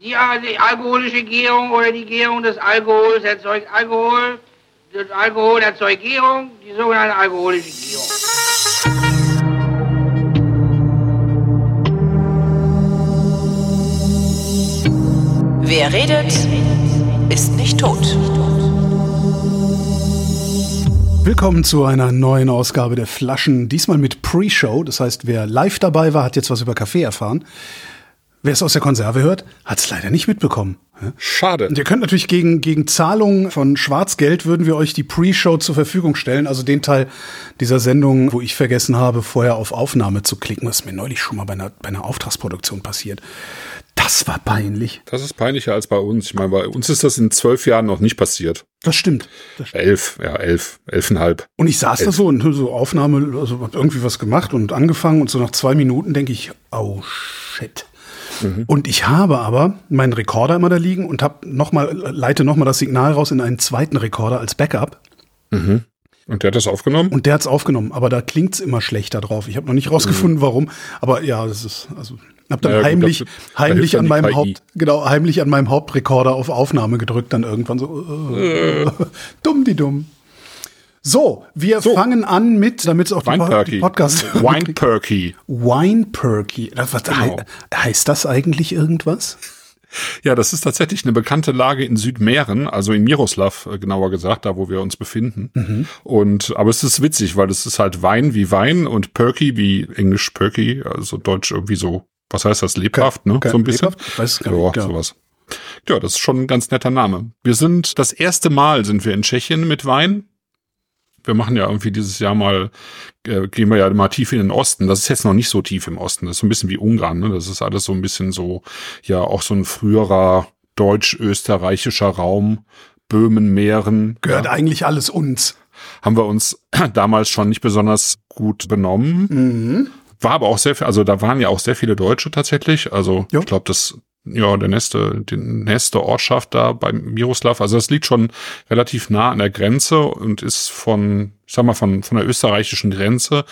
Die, äh, die alkoholische Gärung oder die Gärung des Alkohols erzeugt Alkohol. Das Alkohol erzeugt Gärung, die sogenannte alkoholische Gärung. Wer redet, ist nicht tot. Willkommen zu einer neuen Ausgabe der Flaschen. Diesmal mit Pre-Show. Das heißt, wer live dabei war, hat jetzt was über Kaffee erfahren. Wer es aus der Konserve hört, hat es leider nicht mitbekommen. Schade. Und ihr könnt natürlich gegen, gegen Zahlung von Schwarzgeld würden wir euch die Pre-Show zur Verfügung stellen. Also den Teil dieser Sendung, wo ich vergessen habe, vorher auf Aufnahme zu klicken. Das ist mir neulich schon mal bei einer, bei einer Auftragsproduktion passiert. Das war peinlich. Das ist peinlicher als bei uns. Ich meine, bei uns ist das in zwölf Jahren noch nicht passiert. Das stimmt. Das stimmt. Elf, ja, elf, elfeinhalb. Und ich saß da so und so Aufnahme, also hab irgendwie was gemacht und angefangen und so nach zwei Minuten denke ich, oh shit. Und ich habe aber meinen Rekorder immer da liegen und hab noch mal, leite nochmal das Signal raus in einen zweiten Rekorder als Backup. Und der hat das aufgenommen? Und der hat's aufgenommen, aber da klingt's immer schlechter drauf. Ich habe noch nicht rausgefunden, warum. Aber ja, das ist, also hab dann gut, heimlich, da- da heimlich dann an meinem KI. Haupt, genau, heimlich an meinem Hauptrekorder auf Aufnahme gedrückt, dann irgendwann so, äh, dumm die dumm. So, wir fangen an mit, damit es auch die, Wine die Perky. Podcast Wine Perky. Wine Perky. Das, was, Genau. he- heißt das eigentlich irgendwas? Ja, das ist tatsächlich eine bekannte Lage in Südmähren, also in Miroslav, äh, genauer gesagt, da wo wir uns befinden. Mhm. Und, aber es ist witzig, weil es ist halt Wein wie Wein und Perky wie Englisch Perky, also Deutsch irgendwie so, was heißt das, lebhaft, ne? Ke- So ein bisschen. lebhaft? Weiß gar ja, nicht, genau. sowas. Ja, das ist schon ein ganz netter Name. Wir sind, das erste Mal sind wir in Tschechien mit Wein. Wir machen ja irgendwie dieses Jahr mal, äh, gehen wir ja mal tief in den Osten. Das ist jetzt noch nicht so tief im Osten. Das ist so ein bisschen wie Ungarn. Ne? Das ist alles so ein bisschen so, ja, auch so ein früherer deutsch-österreichischer Raum. Böhmen, Mähren. Gehört ja, eigentlich alles uns. haben wir uns damals schon nicht besonders gut benommen. War aber auch sehr viel, also da waren ja auch sehr viele Deutsche tatsächlich. Also Jo. ich glaube, das, ja, der nächste, die nächste Ortschaft da bei Miroslav, also das liegt schon relativ nah an der Grenze und ist von, ich sag mal, von, von der österreichischen Grenze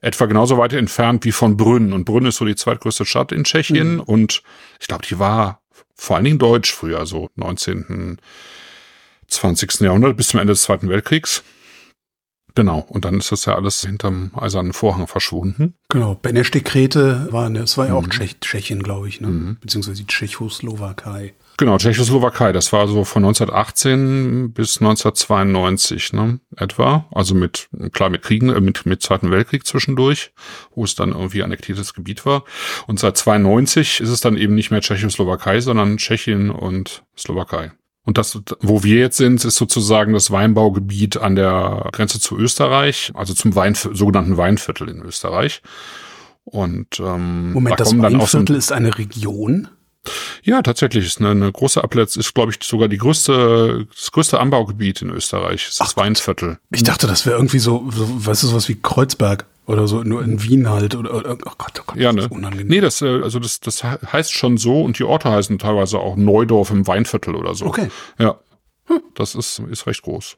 etwa genauso weit entfernt wie von Brünn. Und Brünn ist so die zweitgrößte Stadt in Tschechien und ich glaube, die war vor allen Dingen deutsch früher, so 19. 20. Jahrhundert bis zum Ende des Zweiten Weltkriegs. Genau, und dann ist das ja alles hinterm eisernen Vorhang verschwunden. Genau. Beneš-Dekrete war, ne, das war ja auch Mhm. Tschech, Tschechien, glaube ich, ne? Beziehungsweise die Tschechoslowakei. Genau, Tschechoslowakei, das war so von 1918 bis 1992, ne, etwa. Also mit, klar, mit Kriegen, äh, mit, mit Zweiten Weltkrieg zwischendurch, wo es dann irgendwie annektiertes Gebiet war. Und seit 92 ist es dann eben nicht mehr Tschechoslowakei, sondern Tschechien und Slowakei. Und das, wo wir jetzt sind, ist sozusagen das Weinbaugebiet an der Grenze zu Österreich, also zum Wein, sogenannten Weinviertel in Österreich. Und ähm, Moment, da das auch so Weinviertel ist eine Region? ja, tatsächlich ist eine, eine große Applatz, ist glaube ich sogar die größte, das größte Anbaugebiet in Österreich. Das Weinviertel. Ich dachte, das wäre irgendwie so, so, weißt du, sowas wie Kreuzberg oder so, nur in Wien halt oder, oh Gott, oh Gott, Ja, das ne? ist unangenehm. Nee, das, äh, also das, das he- heißt schon so und die Orte heißen teilweise auch Neudorf im Weinviertel oder so. Okay. Ja. Das ist, ist recht groß.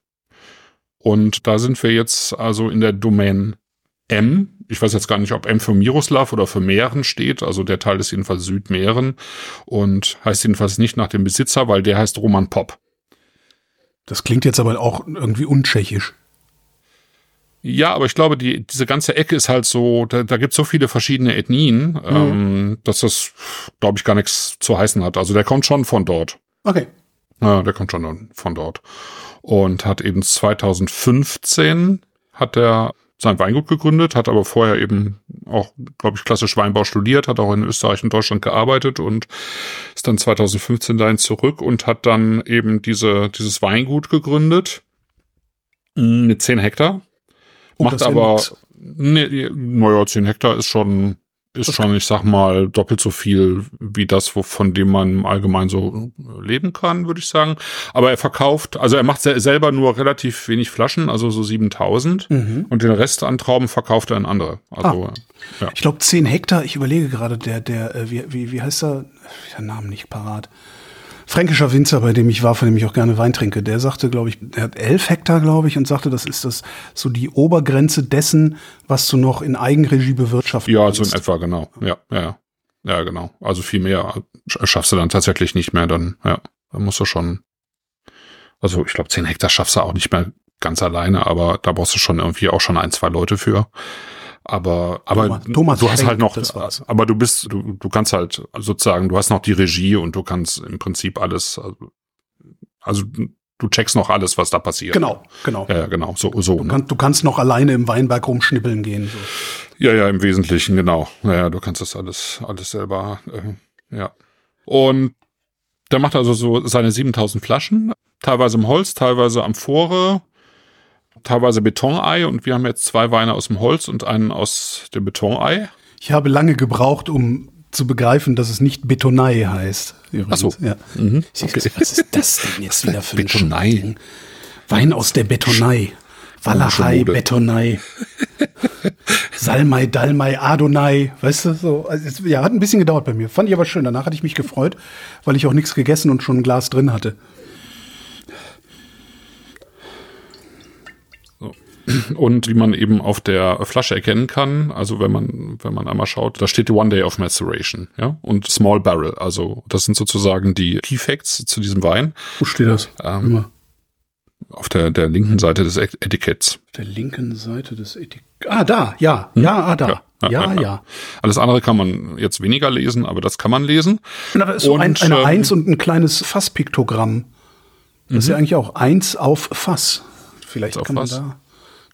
Und da sind wir jetzt also in der Domain M. Ich weiß jetzt gar nicht, ob M für Miroslav oder für Mähren steht. Also der Teil ist jedenfalls Südmähren und heißt jedenfalls nicht nach dem Besitzer, weil der heißt Roman Popp. Das klingt jetzt aber auch irgendwie untschechisch. Ja, aber ich glaube, die, diese ganze Ecke ist halt so, da, da gibt es so viele verschiedene Ethnien, ähm, dass das, glaube ich, gar nichts zu heißen hat. Also der kommt schon von dort. Okay. Ja, der kommt schon von dort. Und hat eben 2015 hat er sein Weingut gegründet, hat aber vorher eben auch, glaube ich, klassisch Weinbau studiert, hat auch in Österreich und Deutschland gearbeitet und ist dann 2015 dahin zurück und hat dann eben diese, dieses Weingut gegründet mm, mit 10 Hektar. Oh, Macht aber, nee, naja, 10 Hektar ist schon, ist schon, ich sag mal, doppelt so viel wie das, wo, von dem man allgemein so leben kann, würde ich sagen. Aber er verkauft, also er macht se selber nur relativ wenig Flaschen, also so 7000. Mhm. Und den Rest an Trauben verkauft er an andere. Also, ja. Ich glaube, 10 Hektar, ich überlege gerade, der, der, äh, wie, wie, wie heißt er? Der Name nicht parat. Fränkischer Winzer, bei dem ich war, von dem ich auch gerne Wein trinke, der sagte, glaube ich, er hat 11 Hektar, glaube ich, und sagte, das ist das so die Obergrenze dessen, was du noch in Eigenregie bewirtschaften Ja, so in kannst. etwa, genau. Ja, ja, ja. Ja, genau. Also viel mehr. schaffst du dann tatsächlich nicht mehr, dann, ja, dann musst du schon, also ich glaube, zehn Hektar schaffst du auch nicht mehr ganz alleine, aber da brauchst du schon irgendwie auch schon ein, zwei Leute für. Aber, aber Thomas- Thomas du hast Schenk, halt noch, aber du bist, du, du kannst halt sozusagen, du hast noch die Regie und du kannst im Prinzip alles, also, also du checkst noch alles, was da passiert. Genau, genau. Ja, genau, so, so. Du, ne? kannst, du kannst noch alleine im Weinberg rumschnippeln gehen. So. Ja, ja, im Wesentlichen, genau. Naja, du kannst das alles, alles selber, äh, ja. Und der macht also so seine 7000 Flaschen, teilweise im Holz, teilweise Amphore, teilweise Betonei und wir haben jetzt zwei Weine aus dem Holz und einen aus dem Betonei. Ich habe lange gebraucht, um zu begreifen, dass es nicht Betonei heißt. Übrigens. Ach so. Ja. Mhm. Denke, Was ist das denn jetzt wieder für ein Betonei. Ding? Wein aus der Betonei. Walachei. Betonei. Salmai, Dalmai, Adonai. Weißt du, so. Also es, ja, hat ein bisschen gedauert bei mir. Fand ich aber schön. Danach hatte ich mich gefreut, weil ich auch nichts gegessen und schon ein Glas drin hatte. Und wie man eben auf der Flasche erkennen kann, also wenn man, wenn man einmal schaut, da steht One Day of Maceration, ja, und Small Barrel, also das sind sozusagen die Key Facts zu diesem Wein Wo steht das? Ähm, Immer. auf der, der linken Seite des Et- Etiketts. Auf der linken Seite des Etik. Ah, da, ja. Ja, ah, da. Ja, Ja, ja, ja. Alles andere kann man jetzt weniger lesen, aber das kann man lesen. Und da ist so ein, eine ähm, Eins und ein kleines Fasspiktogramm. Das ist ja eigentlich auch Eins auf Fass. Vielleicht Mhm. auf kann man da.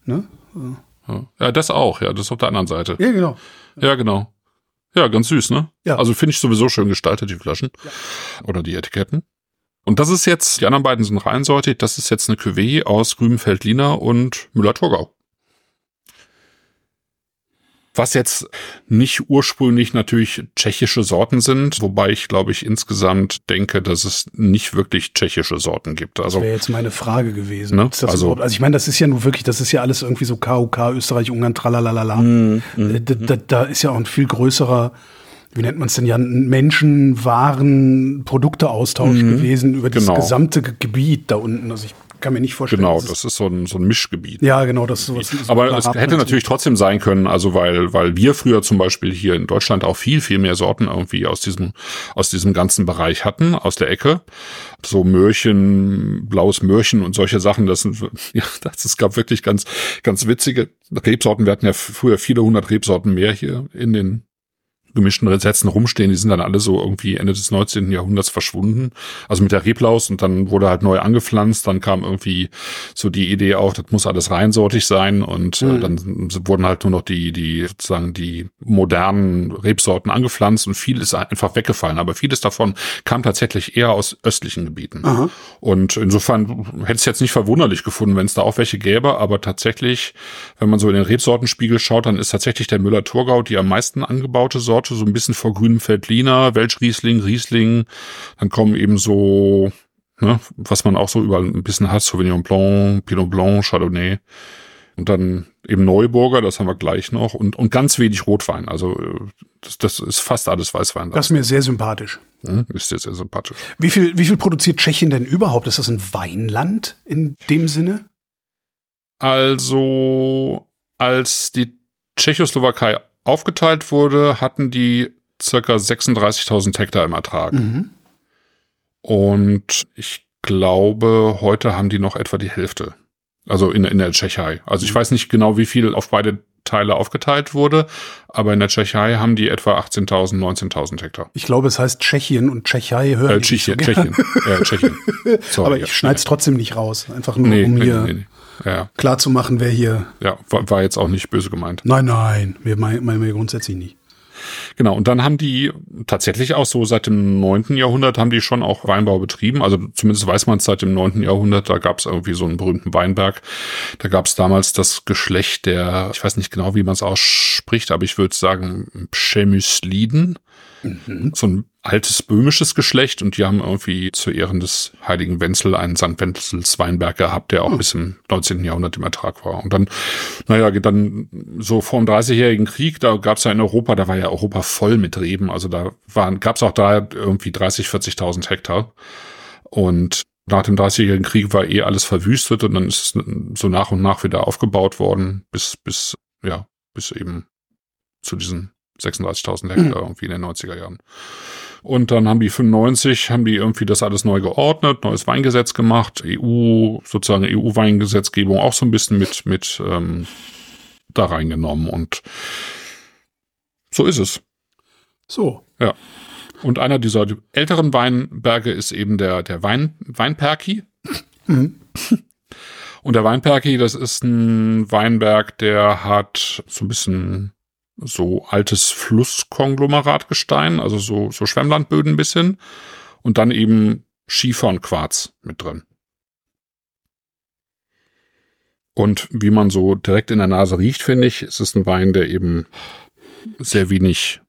Ne? Ja. ja, das auch, ja, das ist auf der anderen Seite. Ja, genau. Ja, genau. Ja, ganz süß, ne? Ja. Also finde ich sowieso schön gestaltet, die Flaschen. Oder die Etiketten. Und das ist jetzt, die anderen beiden sind reinsortig, das ist jetzt eine Cuvée aus Rübenfeldliner und Müller-Thurgau. Was jetzt nicht ursprünglich natürlich tschechische Sorten sind, wobei ich glaube ich insgesamt denke, dass es nicht wirklich tschechische Sorten gibt. Das Also wäre jetzt meine Frage gewesen. Ne? Also- also, ich meine, das ist ja nur wirklich, das ist ja alles irgendwie so KUK, Österreich, Ungarn, tralalala. Mhm, Äh, da, da, da ist ja auch ein viel größerer, wie nennt man es denn ja, Menschen, Waren, Produkteaustausch gewesen über das Genau. gesamte Ge- Gebiet da unten. Also ich kann mir nicht vorstellen. genau, das ist so ein, so ein Mischgebiet. ja, genau, das ist sowas. so Aber es hätte natürlich trotzdem sein können, also weil, weil wir früher zum Beispiel hier in Deutschland auch viel, viel mehr Sorten irgendwie aus diesem, aus diesem ganzen Bereich hatten, aus der Ecke. So Möhrchen, blaues Möhrchen und solche Sachen, das sind, ja, das, es gab wirklich ganz, ganz witzige Rebsorten. Wir hatten ja früher viele hundert Rebsorten mehr hier in den gemischten Rezetzen rumstehen, die sind dann alle so irgendwie Ende des 19. Jahrhunderts verschwunden. Also mit der Reblaus und dann wurde halt neu angepflanzt, dann kam irgendwie so die Idee auf, das muss alles reinsortig sein und äh, dann wurden halt nur noch die, die sozusagen die modernen Rebsorten angepflanzt und viel ist einfach weggefallen. Aber vieles davon kam tatsächlich eher aus östlichen Gebieten. Aha. Und insofern hätte es jetzt nicht verwunderlich gefunden, wenn es da auch welche gäbe, aber tatsächlich, wenn man so in den Rebsortenspiegel schaut, dann ist tatsächlich der Müller-Thurgau die am meisten angebaute Sorte, so ein bisschen vor grünem Veltliner, Welschriesling, Riesling. Dann kommen eben so, ne, was man auch so überall ein bisschen hat, Sauvignon Blanc, Pinot Blanc, Chardonnay. Und dann eben Neuburger, das haben wir gleich noch. Und, und ganz wenig Rotwein. Also äh, das, das ist fast alles Weißwein. Das ist mir sehr sympathisch. Mhm, ist sehr, sehr sympathisch. Wie viel, wie viel produziert Tschechien denn überhaupt? Ist das ein Weinland in dem Sinne? Also, als die Tschechoslowakei aufgeteilt wurde, hatten die circa 36.000 Hektar im Ertrag. Mhm. Und ich glaube, heute haben die noch etwa die Hälfte. Also in, in der Tschechei. Also ich weiß nicht genau, wie viel auf beide Teile aufgeteilt wurde, aber in der Tschechei haben die etwa 18.000, 19.000 Hektar. Ich glaube, es heißt Tschechien und Tschechei hören Äh, nicht so Tschechien. Tschechien. Äh, Tschechien. Sorry, Aber ja. ich schneide es trotzdem nicht raus. Einfach nur, Nee, um nee, hier nee, nee. Ja, klar zu machen, wer hier. ja war, war jetzt auch nicht böse gemeint. Nein, nein, wir meinen wir grundsätzlich nicht. Genau, und dann haben die tatsächlich auch so seit dem neunten Jahrhundert haben die schon auch Weinbau betrieben. Also zumindest weiß man es seit dem neunten Jahrhundert, da gab es irgendwie so einen berühmten Weinberg. Da gab es damals das Geschlecht der, ich weiß nicht genau, wie man es ausspricht, aber ich würde sagen Przemysliden. So ein altes böhmisches Geschlecht und die haben irgendwie zu Ehren des heiligen Wenzel einen St. Wenzels Weinberg gehabt, der auch bis im 19. Jahrhundert im Ertrag war. Und dann, naja, dann so vor dem 30-jährigen Krieg, da gab es ja in Europa, da war ja Europa voll mit Reben, also da waren, gab es auch da irgendwie 30, 40.000 Hektar. Und nach dem 30-jährigen Krieg war eh alles verwüstet und dann ist es so nach und nach wieder aufgebaut worden, bis, bis, ja, bis eben zu diesen 36.000 Hektar irgendwie in den 90er Jahren. Und dann haben die 95, haben die irgendwie das alles neu geordnet, neues Weingesetz gemacht, EU, sozusagen EU-Weingesetzgebung auch so ein bisschen mit, mit ähm, da reingenommen. Und so ist es. So. Ja. Und einer dieser älteren Weinberge ist eben der, der Wein, Weinperki. Mhm. Und der Weinperki, das ist ein Weinberg, der hat so ein bisschen so altes Flusskonglomeratgestein, also so, so Schwemmlandböden ein bisschen. Und dann eben Schiefer und Quarz mit drin. Und wie man so direkt in der Nase riecht, finde ich, ist es ein Wein, der eben sehr wenig.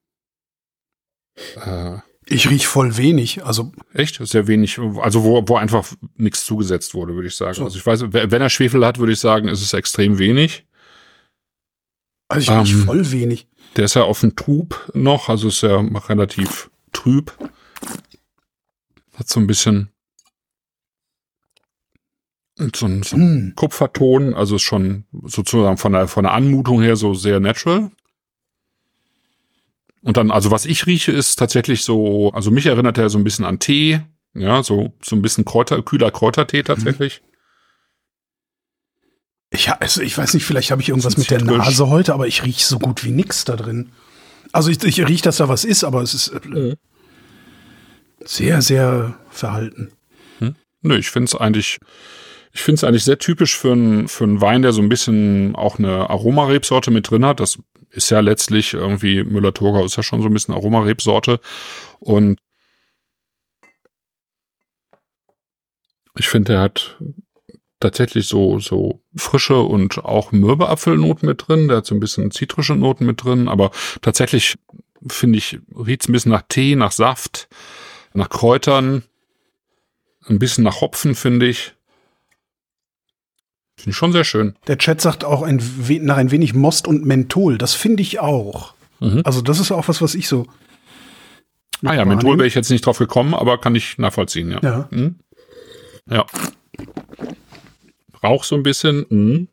Äh, ich riech voll wenig, also echt sehr wenig, also wo, wo einfach nichts zugesetzt wurde, würde ich sagen. So. Also ich weiß, wenn er Schwefel hat, würde ich sagen, ist es extrem wenig. Also ich ähm, voll wenig. Der ist ja offen trub noch, also ist ja relativ trüb. Hat so ein bisschen so ein, so ein mm. Kupferton, also ist schon sozusagen von der, von der Anmutung her so sehr natural. Und dann, also was ich rieche, ist tatsächlich so, also mich erinnert er so ein bisschen an Tee, ja, so, so ein bisschen Kräuter, kühler Kräutertee tatsächlich. Ich, also ich weiß nicht, vielleicht habe ich irgendwas mit der Nase heute, aber ich rieche so gut wie nix da drin. Also ich, ich rieche, dass da was ist, aber es ist äh, sehr, sehr verhalten. Hm? Nö, ich finde es eigentlich, ich finde es eigentlich sehr typisch für einen für einen Wein, der so ein bisschen auch eine Aromarebsorte mit drin hat. Das ist ja letztlich irgendwie Müller-Thurgau ist ja schon so ein bisschen Aromarebsorte und ich finde, er hat tatsächlich so, so frische und auch mürbe Apfelnoten mit drin. Der hat so ein bisschen zitrische Noten mit drin, aber tatsächlich finde ich, riecht's ein bisschen nach Tee, nach Saft, nach Kräutern, ein bisschen nach Hopfen, finde ich. Finde ich schon sehr schön. Der Chat sagt auch ein nach ein wenig Most und Menthol. Das finde ich auch. Mhm. Also das ist auch was, was ich so. Ah ja, Menthol wäre ich jetzt nicht drauf gekommen, aber kann ich nachvollziehen, ja. Ja. Mhm. Ja. Rauch so ein bisschen. Mhm.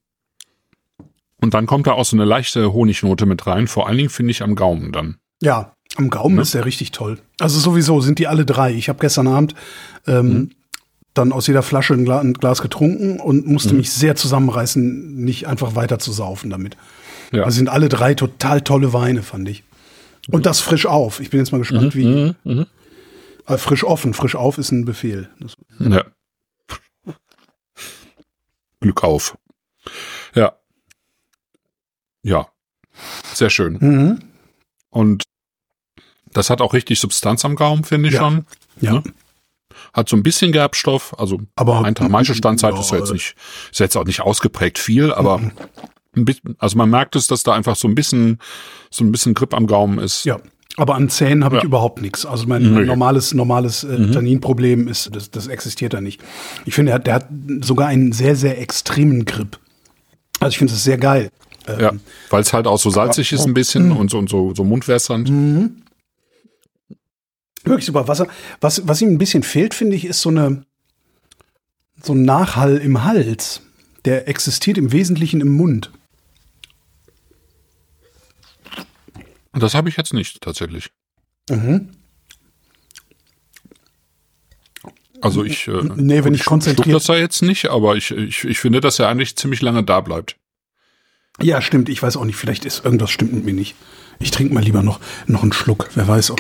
Und dann kommt da auch so eine leichte Honignote mit rein. Vor allen Dingen finde ich am Gaumen dann. Ja, am Gaumen ja. ist der richtig toll. Also sowieso sind die alle drei. Ich habe gestern Abend ähm, mhm dann aus jeder Flasche ein, Gla ein Glas getrunken und musste mhm. mich sehr zusammenreißen, nicht einfach weiter zu saufen damit. Ja. Also sind alle drei total tolle Weine, fand ich. Und das frisch auf. Ich bin jetzt mal gespannt, mhm. wie. Mhm. mhm. Äh, frisch offen, frisch auf ist ein Befehl. Das ja. Glück auf. Ja. Ja. Sehr schön. Mhm. Und das hat auch richtig Substanz am Gaumen, finde ich ja. schon. Ja. ja. Hat so ein bisschen Gerbstoff, also aber ein Tamaische Standzeit ja, ist ja jetzt nicht, ist jetzt auch nicht ausgeprägt viel, aber mhm. ein bisschen, also man merkt es, dass da einfach so ein bisschen, so ein bisschen Grip am Gaumen ist. Ja. Aber an Zähnen habe ich ja. überhaupt nichts. Also mein, mein normales, normales äh, mhm. Tanninproblem ist, das, das existiert da nicht. Ich finde, der hat, der hat sogar einen sehr, sehr extremen Grip. Also ich finde es sehr geil. Ähm, ja, weil es halt auch so salzig ist ein bisschen mhm. und so, und so, so mundwässernd. Mhm. Wirklich super. Was, was, was ihm ein bisschen fehlt, finde ich, ist so eine so ein Nachhall im Hals. Der existiert im Wesentlichen im Mund. Das habe ich jetzt nicht tatsächlich. Mhm. Also ich, äh, nee, wenn ich, ich konzentriert das ja jetzt nicht, aber ich, ich, ich finde, dass er eigentlich ziemlich lange da bleibt. Ja, stimmt. Ich weiß auch nicht. Vielleicht ist irgendwas stimmt mit mir nicht. Ich trinke mal lieber noch noch einen Schluck. Wer weiß auch.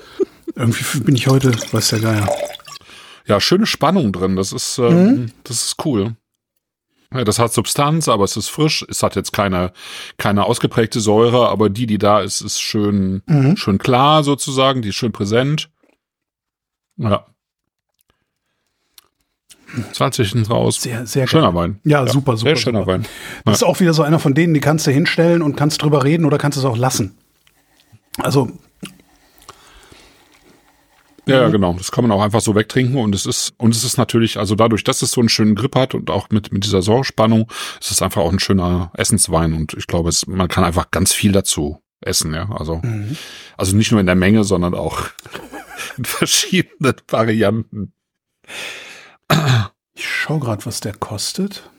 Irgendwie bin ich heute, weiß der Geier. Ja, schöne Spannung drin. Das ist, äh, mhm. das ist cool. Ja, das hat Substanz, aber es ist frisch. Es hat jetzt keine, keine ausgeprägte Säure, aber die, die da ist, ist schön, mhm. schön klar sozusagen. Die ist schön präsent. Ja. 20 sind raus. Sehr, sehr schöner geil. Wein. Ja, ja, super, super. Sehr schöner super. Wein. Das ist auch wieder so einer von denen, die kannst du hinstellen und kannst drüber reden oder kannst es auch lassen. Also ja, mhm. genau. Das kann man auch einfach so wegtrinken und es ist, und es ist natürlich, also dadurch, dass es so einen schönen Grip hat und auch mit, mit dieser Säurespannung, ist es einfach auch ein schöner Essenswein und ich glaube, es, man kann einfach ganz viel dazu essen, ja. Also, mhm. also nicht nur in der Menge, sondern auch in verschiedenen Varianten. Ich schau gerade, was der kostet.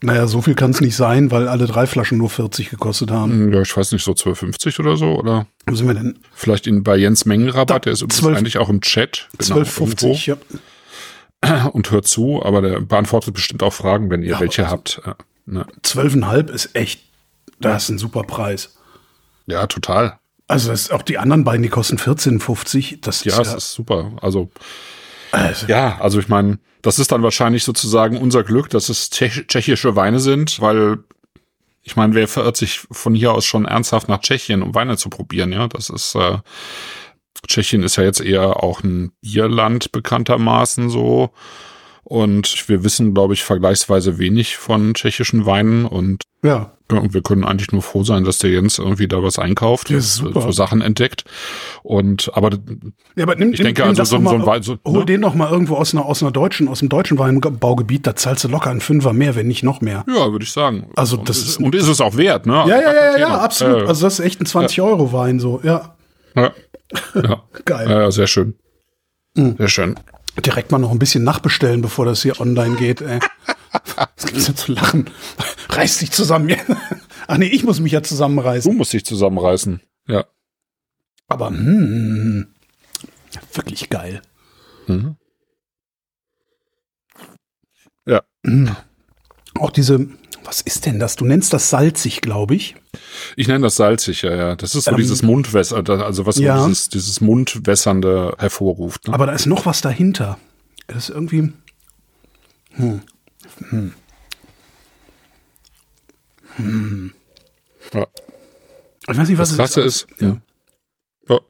Naja, so viel kann es nicht sein, weil alle drei Flaschen nur 40 gekostet haben. Ja, ich weiß nicht, so 12,50 oder so, oder? Wo sind wir denn? Vielleicht in, bei Jens Mengenrabatt, der ist übrigens 12 eigentlich auch im Chat. Genau, 12,50, ja. Und hört zu, aber der beantwortet bestimmt auch Fragen, wenn ihr Ja, welche also- habt. Ja, ne? 12,5 ist echt, das ist ein super Preis. ja total. Also das, auch die anderen beiden, die kosten 14,50. Das Ja, ist es ist super. Also, also, ja, also ich meine, das ist dann wahrscheinlich sozusagen unser Glück, dass es tschech tschechische Weine sind, weil ich meine, wer verirrt sich von hier aus schon ernsthaft nach Tschechien, um Weine zu probieren, ja? Das ist, äh, Tschechien ist ja jetzt eher auch ein Bierland bekanntermaßen so. Und wir wissen, glaube ich, vergleichsweise wenig von tschechischen Weinen und ja. wir können eigentlich nur froh sein, dass der Jens irgendwie da was einkauft, Ja, super. so Sachen entdeckt. Und aber Ja, aber nimm, Ich denke, also das so- mal, so ein Wein- so- hol ne? den doch mal irgendwo aus einer, aus einer deutschen, aus dem deutschen Weinbaugebiet, da zahlst du locker einen Fünfer mehr, wenn nicht noch mehr. ja, würde ich sagen. Also und das ist, und ist es auch wert, ne? Ja, ja, ja, ja, absolut. Äh, Also das ist echt ein 20-Euro-Wein, so, ja. ja, ja. Geil. Ja, ja, sehr schön. Mhm. Sehr schön. Direkt mal noch ein bisschen nachbestellen, bevor das hier online geht, ey. Was gibt's denn zu lachen? Reiß dich zusammen. Ach nee, ich muss mich ja Du zusammenreißen. musst dich zusammenreißen. Ja. Aber, hm, wirklich geil. Mhm. Ja. Auch diese, was ist denn das? Du nennst das salzig, glaube ich. Ich nenne das salzig, ja, ja. Das ist so Ähm, dieses Mundwässer, also was so ja. dieses, dieses Mundwässernde hervorruft. Ne? Aber da ist noch was dahinter. Das ist irgendwie. Hm. ja. Ich weiß nicht, was Das es Krasse ist, ja. Ja.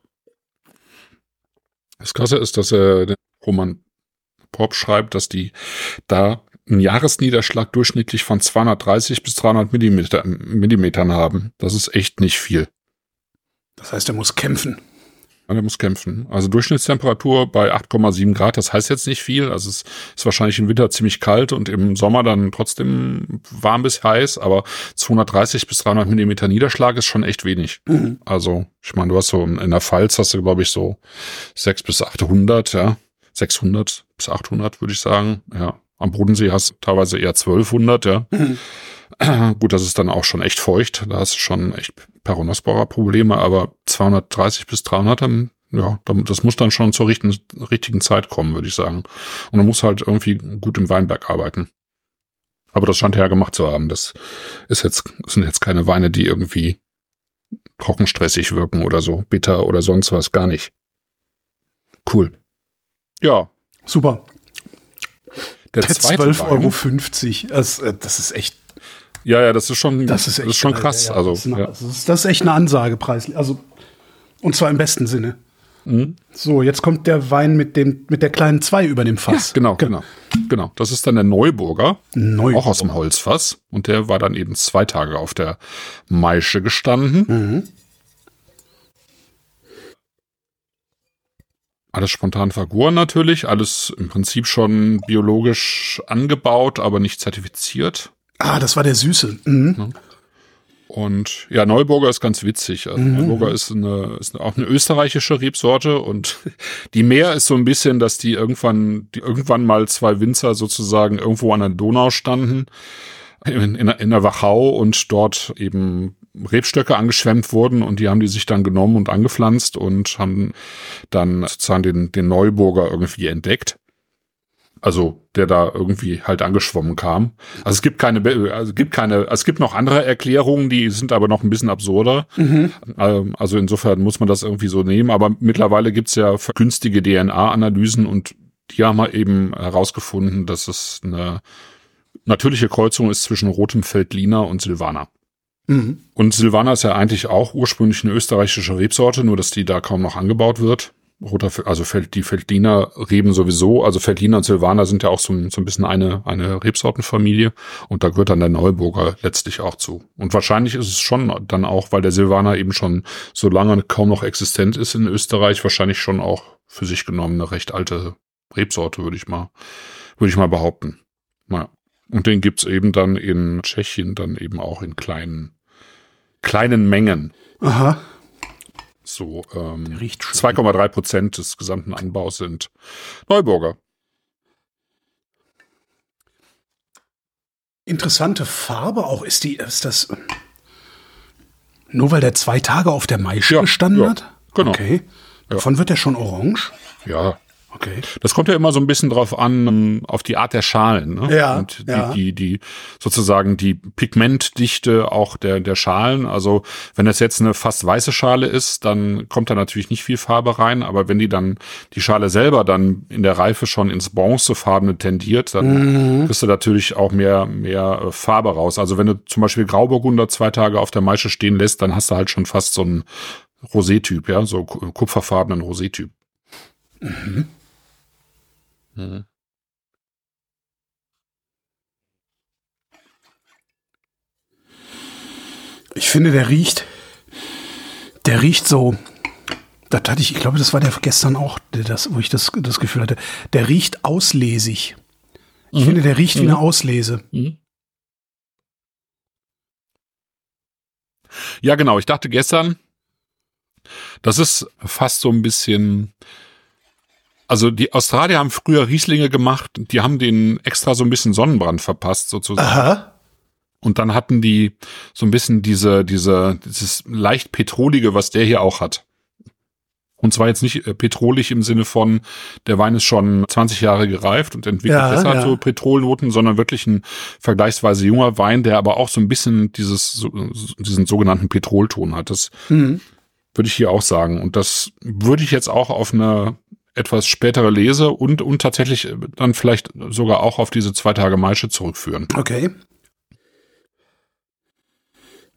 Das Krasse ist, dass äh, der Roman Pop schreibt, dass die da einen Jahresniederschlag durchschnittlich von 230 bis 300 Millimeter, Millimetern haben. Das ist echt nicht viel. Das heißt, er muss kämpfen. Man der muss kämpfen. Also Durchschnittstemperatur bei 8,7 Grad, das heißt jetzt nicht viel. Also es ist wahrscheinlich im Winter ziemlich kalt und im Sommer dann trotzdem warm bis heiß, aber 230 bis 300 Millimeter Niederschlag ist schon echt wenig. Mhm. Also ich meine, du hast so in der Pfalz hast du glaube ich so 6 bis 800, ja. 600 bis 800 würde ich sagen, ja. Am Bodensee hast du teilweise eher 1200, ja. Gut, das ist dann auch schon echt feucht. Da hast du schon echt Peronospora-Probleme, aber 230 bis 300, dann, ja, dann- das muss dann schon zur richtigen, richtigen Zeit kommen, würde ich sagen. Und man muss halt irgendwie gut im Weinberg arbeiten. Aber das scheint er ja gemacht zu haben. Das ist jetzt, das sind jetzt keine Weine, die irgendwie trockenstressig wirken oder so, bitter oder sonst was, gar nicht. Cool. Ja, Super. Der Der zweite 12,50 Wein. Euro. Das, äh, das ist echt, Ja, ja, das ist schon, das ist echt schon geil, krass. ja, ja. Also, das, ist eine, das, ist, das ist echt eine Ansage preislich. Also, und zwar im besten Sinne. Mhm. So, jetzt kommt der Wein mit dem, mit der kleinen 2 über dem Fass. Genau, genau. Genau. Das ist dann der Neuburger. Neu. Auch aus dem Holzfass. Und der war dann eben zwei Tage auf der Maische gestanden. Mhm. Alles spontan vergoren natürlich. Alles im Prinzip schon biologisch angebaut, aber nicht zertifiziert. Ah, das war der Süße. Mhm. Und ja, Neuburger ist ganz witzig. Also Neuburger ist, eine, ist auch eine österreichische Rebsorte und die Meer ist so ein bisschen, dass die irgendwann, die irgendwann mal zwei Winzer sozusagen irgendwo an der Donau standen, in, in, in der Wachau und dort eben Rebstöcke angeschwemmt wurden und die haben die sich dann genommen und angepflanzt und haben dann sozusagen den, den Neuburger irgendwie entdeckt. Also der da irgendwie halt angeschwommen kam. Also es gibt keine, also es gibt keine, es gibt noch andere Erklärungen, die sind aber noch ein bisschen absurder. Mhm. Ähm, Also insofern muss man das irgendwie so nehmen. Aber mittlerweile gibt's ja günstige DNA-Analysen und die haben halt eben herausgefunden, dass es eine natürliche Kreuzung ist zwischen rotem Feldliner und Silvaner. Mhm. Und Silvaner ist ja eigentlich auch ursprünglich eine österreichische Rebsorte, nur dass die da kaum noch angebaut wird. Roter, also die Feldliner Reben sowieso, also Feldliner und Silvaner sind ja auch so, ein- so ein bisschen eine, eine Rebsortenfamilie und da gehört dann der Neuburger letztlich auch zu. Und wahrscheinlich ist es schon dann auch, weil der Silvaner eben schon so lange kaum noch existent ist in Österreich, wahrscheinlich schon auch für sich genommen eine recht alte Rebsorte, würde ich mal, würde ich mal behaupten. Naja. Und den gibt's eben dann in Tschechien dann eben auch in kleinen, kleinen Mengen. Aha. So ähm, Riecht schön. 2,3 Prozent des gesamten Anbaus sind Neuburger. Interessante Farbe auch. Ist die, ist das. Nur weil der zwei Tage auf der Maische Ja, gestanden ja, hat? genau. Okay. Davon wird der schon orange? Ja. Okay. Das kommt ja immer so ein bisschen drauf an, ähm, auf die Art der Schalen. Ne? Ja, Und die, ja. die, die, sozusagen die Pigmentdichte auch der, der Schalen. Also wenn das jetzt eine fast weiße Schale ist, dann kommt da natürlich nicht viel Farbe rein. Aber wenn die dann, die Schale selber dann in der Reife schon ins Bronzefarbene tendiert, dann Mhm. kriegst du natürlich auch mehr, mehr äh, Farbe raus. Also wenn du zum Beispiel Grauburgunder zwei Tage auf der Maische stehen lässt, dann hast du halt schon fast so einen Rosé-Typ, ja, so ku- kupferfarbenen Rosé-Typ. Ich finde, der riecht. Der riecht so. Das hatte ich, ich glaube, das war der gestern auch, das, wo ich das, das Gefühl hatte. Der riecht auslesig. Ich finde, der riecht wie eine Auslese. Ja, genau. Ich dachte gestern, das ist fast so ein bisschen. Also die Australier haben früher Rieslinge gemacht, die haben den extra so ein bisschen Sonnenbrand verpasst sozusagen. Aha. Und dann hatten die so ein bisschen diese, diese, dieses leicht petrolige, was der hier auch hat. Und zwar jetzt nicht äh, petrolig im Sinne von, der Wein ist schon 20 Jahre gereift und entwickelt Ja, deshalb ja. so Petrolnoten, sondern wirklich ein vergleichsweise junger Wein, der aber auch so ein bisschen dieses, diesen sogenannten Petrolton hat. Das Mhm. würde ich hier auch sagen. Und das würde ich jetzt auch auf eine etwas spätere Lese und, und tatsächlich äh, dann vielleicht sogar auch auf diese zwei Tage Maische zurückführen. Okay.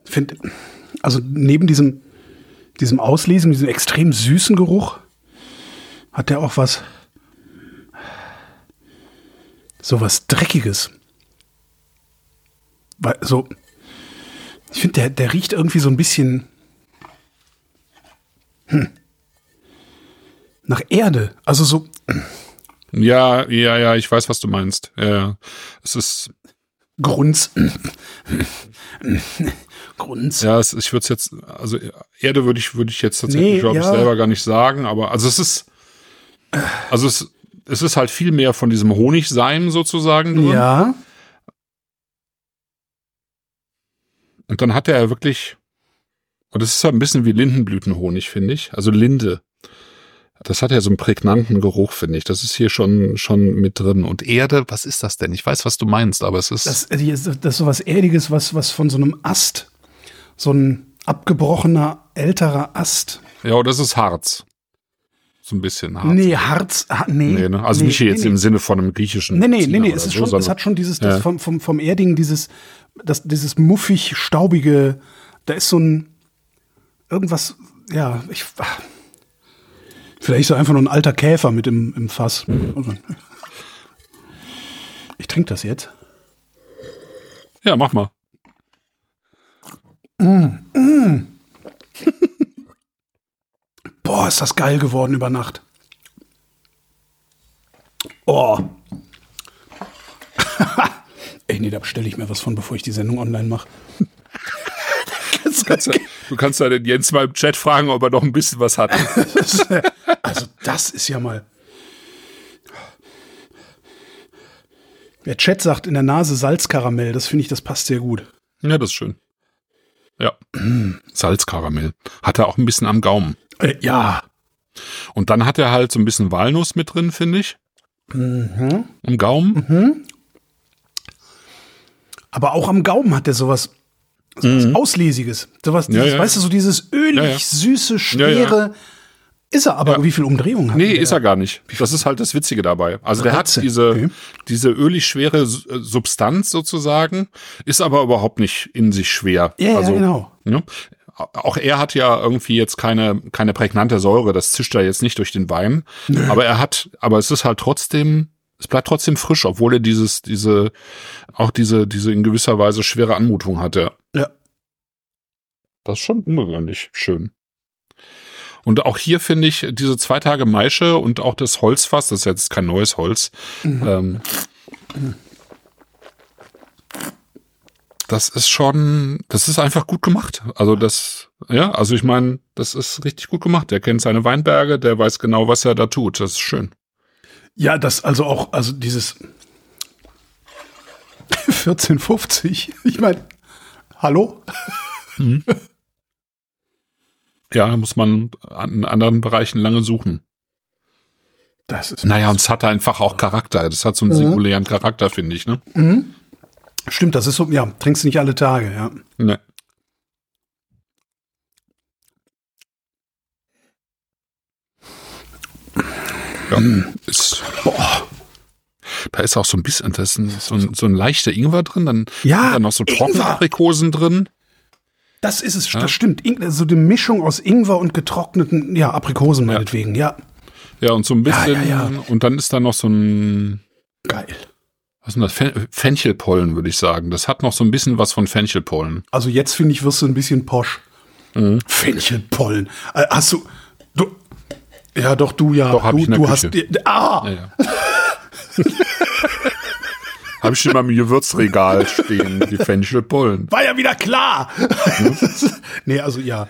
Find, also neben diesem, diesem Auslesen, diesem extrem süßen Geruch, hat der auch was, so was Dreckiges. Weil, so, ich finde, der, der riecht irgendwie so ein bisschen hm, nach Erde. Also so, Ja, ja, ja, ich weiß, was du meinst. Ja, es ist, Grunz. Grunz. ja, es, ich würde es jetzt, also Erde würde ich, würde ich jetzt tatsächlich, Nee, glaube ich, ja. selber gar nicht sagen, aber also es ist, also es, es ist halt viel mehr von diesem Honigseim sozusagen drin. Ja. Und dann hat er ja wirklich, und das ist halt ein bisschen wie Lindenblütenhonig, finde ich. Also Linde. Das hat ja so einen prägnanten Geruch, finde ich. Das ist hier schon, schon mit drin. Und Erde, was ist das denn? Ich weiß, was du meinst, aber es ist. Das, das ist so was Erdiges, was, was von so einem Ast, so ein abgebrochener, älterer Ast. ja, oder es ist Harz. So ein bisschen Harz. Nee, Harz, ha, nee. Nee, ne? Also nee, nicht hier jetzt nee, im Sinne von einem griechischen. Nee, nee, nee, Zieher nee, oder es ist so, schon, es hat schon dieses, das Ja. vom, vom, vom Erdigen, dieses, das, dieses muffig, staubige, da ist so ein, irgendwas, ja, ich, ach. Vielleicht ist er einfach nur ein alter Käfer mit im, im Fass. Ich trinke das jetzt. Ja, mach mal. Boah, ist das geil geworden über Nacht. Oh. Ey, nee, da bestelle ich mir was von, bevor ich die Sendung online mache. Du kannst ja den Jens mal im Chat fragen, ob er noch ein bisschen was hat. Also, das ist ja mal. Der Chat sagt in der Nase Salzkaramell. Das finde ich, das passt sehr gut. ja, das ist schön. Ja. Salzkaramell. Hat er auch ein bisschen am Gaumen. Äh, ja. Und dann hat er halt so ein bisschen Walnuss mit drin, finde ich. Mhm. Im Gaumen. Aber auch am Gaumen hat der sowas, sowas Auslesiges. Sowas, Mhm. Ja, ja. weißt du, so dieses ölig, Ja, süße, schwere. Ist er aber, wie viel Umdrehungen hat Nee, der? ist er gar nicht. Das ist halt das Witzige dabei. Also der hat 13, diese, okay. diese ölig schwere äh, Substanz sozusagen, ist aber überhaupt nicht in sich schwer. Ja, ja, also, genau. Ne? Auch er hat ja irgendwie jetzt keine, keine prägnante Säure, das zischt er jetzt nicht durch den Wein. Aber er hat, aber es ist halt trotzdem, es bleibt trotzdem frisch, obwohl er dieses, diese, auch diese, diese in gewisser Weise schwere Anmutung hatte. Ja. Das ist schon ungewöhnlich schön. Und auch hier finde ich diese zwei Tage Maische und auch das Holzfass, das ist jetzt kein neues Holz, ähm, das ist schon, das ist einfach gut gemacht. Also das, ja, also ich meine, das ist richtig gut gemacht. Der kennt seine Weinberge, der weiß genau, was er da tut. Das ist schön. Ja, das also auch, also dieses 14,50. Ich meine, hallo? Ja, da muss man an anderen Bereichen lange suchen. Das ist Naja, und es hat einfach auch Charakter. Das hat so einen singulären Charakter, finde ich, ne? Stimmt, das ist so, ja, trinkst nicht alle Tage, ja. Ne. Ja, ist, boah. Da ist auch so ein bisschen, da ist so, ein, so ein leichter Ingwer drin, dann Ja, sind da noch so trockene Ingwer. Aprikosen drin. Das ist es, das stimmt. So die Mischung aus Ingwer und getrockneten, ja, Aprikosen Ja. meinetwegen, ja. Ja, und so ein bisschen, Ja, ja, ja. und dann ist da noch so ein, Geil. was ist denn das? Fen Fenchelpollen, würde ich sagen. Das hat noch so ein bisschen was von Fenchelpollen. Also jetzt finde ich, wirst du ein bisschen posch. Mhm. Fenchelpollen. Äh, hast du, ja doch, du ja. Doch, hab du, ich in der du Küche. hast, ah, Ja, ja. Habe ich in meinem Gewürzregal stehen, die Fenchelpollen. war ja wieder klar. Mhm. nee, also ja.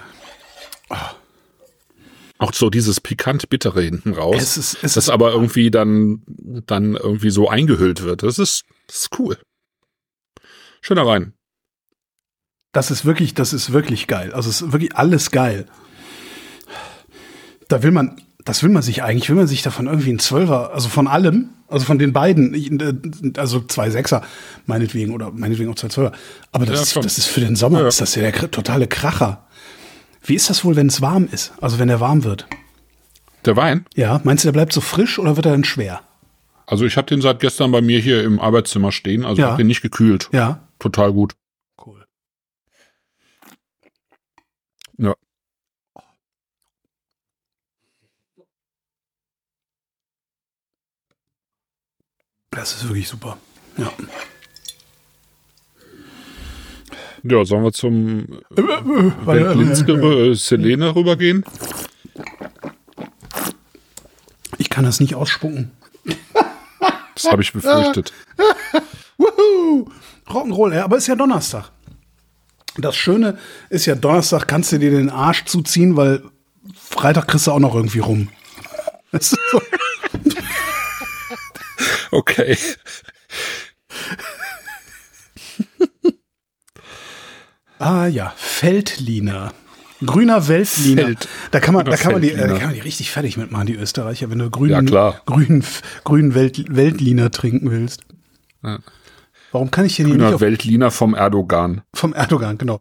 Auch so dieses pikant-bittere hinten raus. Es ist- es das ist- aber irgendwie dann, dann irgendwie so eingehüllt wird. Das ist, das ist cool. Schöner Wein. Das ist wirklich, das ist wirklich geil. Also es ist wirklich alles geil. Da will man, das will man sich eigentlich, will man sich davon irgendwie ein Zwölfer, also von allem, also von den beiden, äh, also zwei Sechser, meinetwegen, oder meinetwegen auch zwei Zwölfer. Aber das, Ja, das ist für den Sommer, Ja. ist das ja der totale Kracher. Wie ist das wohl, wenn es warm ist? Also wenn er warm wird? Der Wein? Ja, meinst du, der bleibt so frisch oder wird er dann schwer? Also ich habe den seit gestern bei mir hier im Arbeitszimmer stehen. Also Ja. habe den nicht gekühlt. Ja. Total gut. Cool. Ja. Das ist wirklich super. Ja. Ja, sollen wir zum Weil- Veltlinskere Selene rübergehen? Ich kann das nicht ausspucken. Das habe ich befürchtet. Rock'n'Roll, ja, aber ist ja Donnerstag. Das Schöne ist ja, Donnerstag kannst du dir den Arsch zuziehen, weil Freitag kriegst du auch noch irgendwie rum. Das ist so. Okay. Ah ja, Feldliner. Grüner Weltliner. Feld- da kann man, da kann man, die, äh, da kann man die richtig fertig mitmachen, die Österreicher, wenn du grünen, Ja, grünen, grünen Welt, Weltliner trinken willst. Ja. Warum kann ich hier nicht Grüner auf, Weltliner vom Erdogan. vom Erdogan, genau.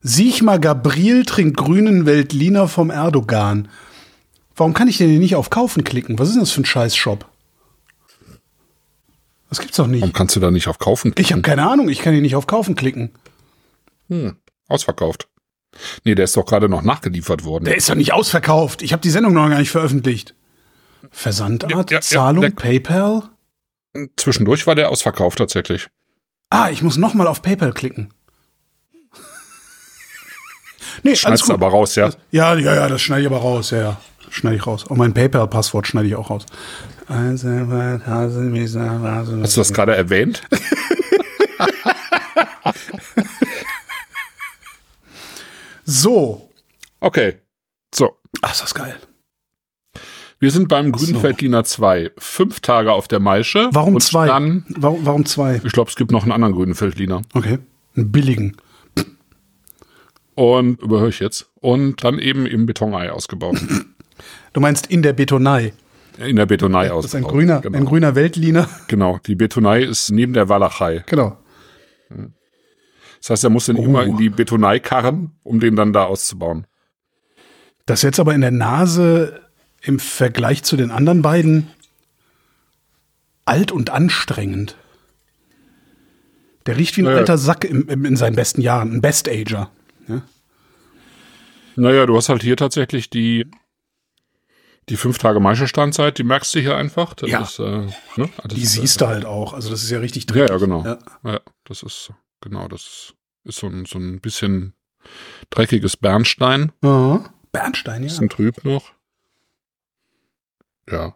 Siechmar Gabriel trinkt grünen Weltliner vom Erdogan. Warum kann ich hier nicht auf Kaufen klicken? Was ist denn das für ein Scheiß-Shop? Das gibt's doch nicht. Warum kannst du da nicht auf Kaufen Ich habe keine Ahnung, ich kann hier nicht auf Kaufen klicken. Hm, ausverkauft. Nee, der ist doch gerade noch nachgeliefert worden. Der ist doch nicht ausverkauft. Ich habe die Sendung noch gar nicht veröffentlicht. Versandart, Ja, ja, ja, Zahlung, der- PayPal. Zwischendurch war der ausverkauft tatsächlich. Ah, ich muss noch mal auf PayPal klicken. nee, Schneidest gut. aber raus, ja. Ja, ja, ja, das schneide ich aber raus, ja, ja. Schneide ich raus. Und mein PayPal-Passwort schneide ich auch raus. Hast du das gerade erwähnt? So. Okay. So. Ach, ist das geil. Wir sind beim Grünfeldliner 2. Fünf Tage auf der Maische. Warum zwei? Dann, Warum, warum zwei? ich glaube, es gibt noch einen anderen Grünfeldliner. Okay. Einen billigen. Und überhöre ich jetzt. Und dann eben im Betonei ausgebaut. Du meinst in der Betonei. In der Betonei Das ist ein grüner, Genau. ein grüner Weltliner. genau. Die Betonei ist neben der Walachei. Genau. Das heißt, er muss den Oh. immer in die Betonei karren, um den dann da auszubauen. Das jetzt aber in der Nase im Vergleich zu den anderen beiden alt und anstrengend. Der riecht wie ein Ja, ja. alter Sack im, im, in seinen besten Jahren. Ein Best-Ager. Ja? Naja, du hast halt hier tatsächlich die, die fünf Tage Maischestandzeit, die merkst du hier einfach. Das Ja. Ist, äh, ne? das Die ist, siehst du halt auch. Also das ist ja richtig Ja, ja, genau. Ja. Ja. das ist, genau, das ist so ein, so ein bisschen dreckiges Bernstein. Ja. Bernstein, ja. Bisschen trüb noch. Ja.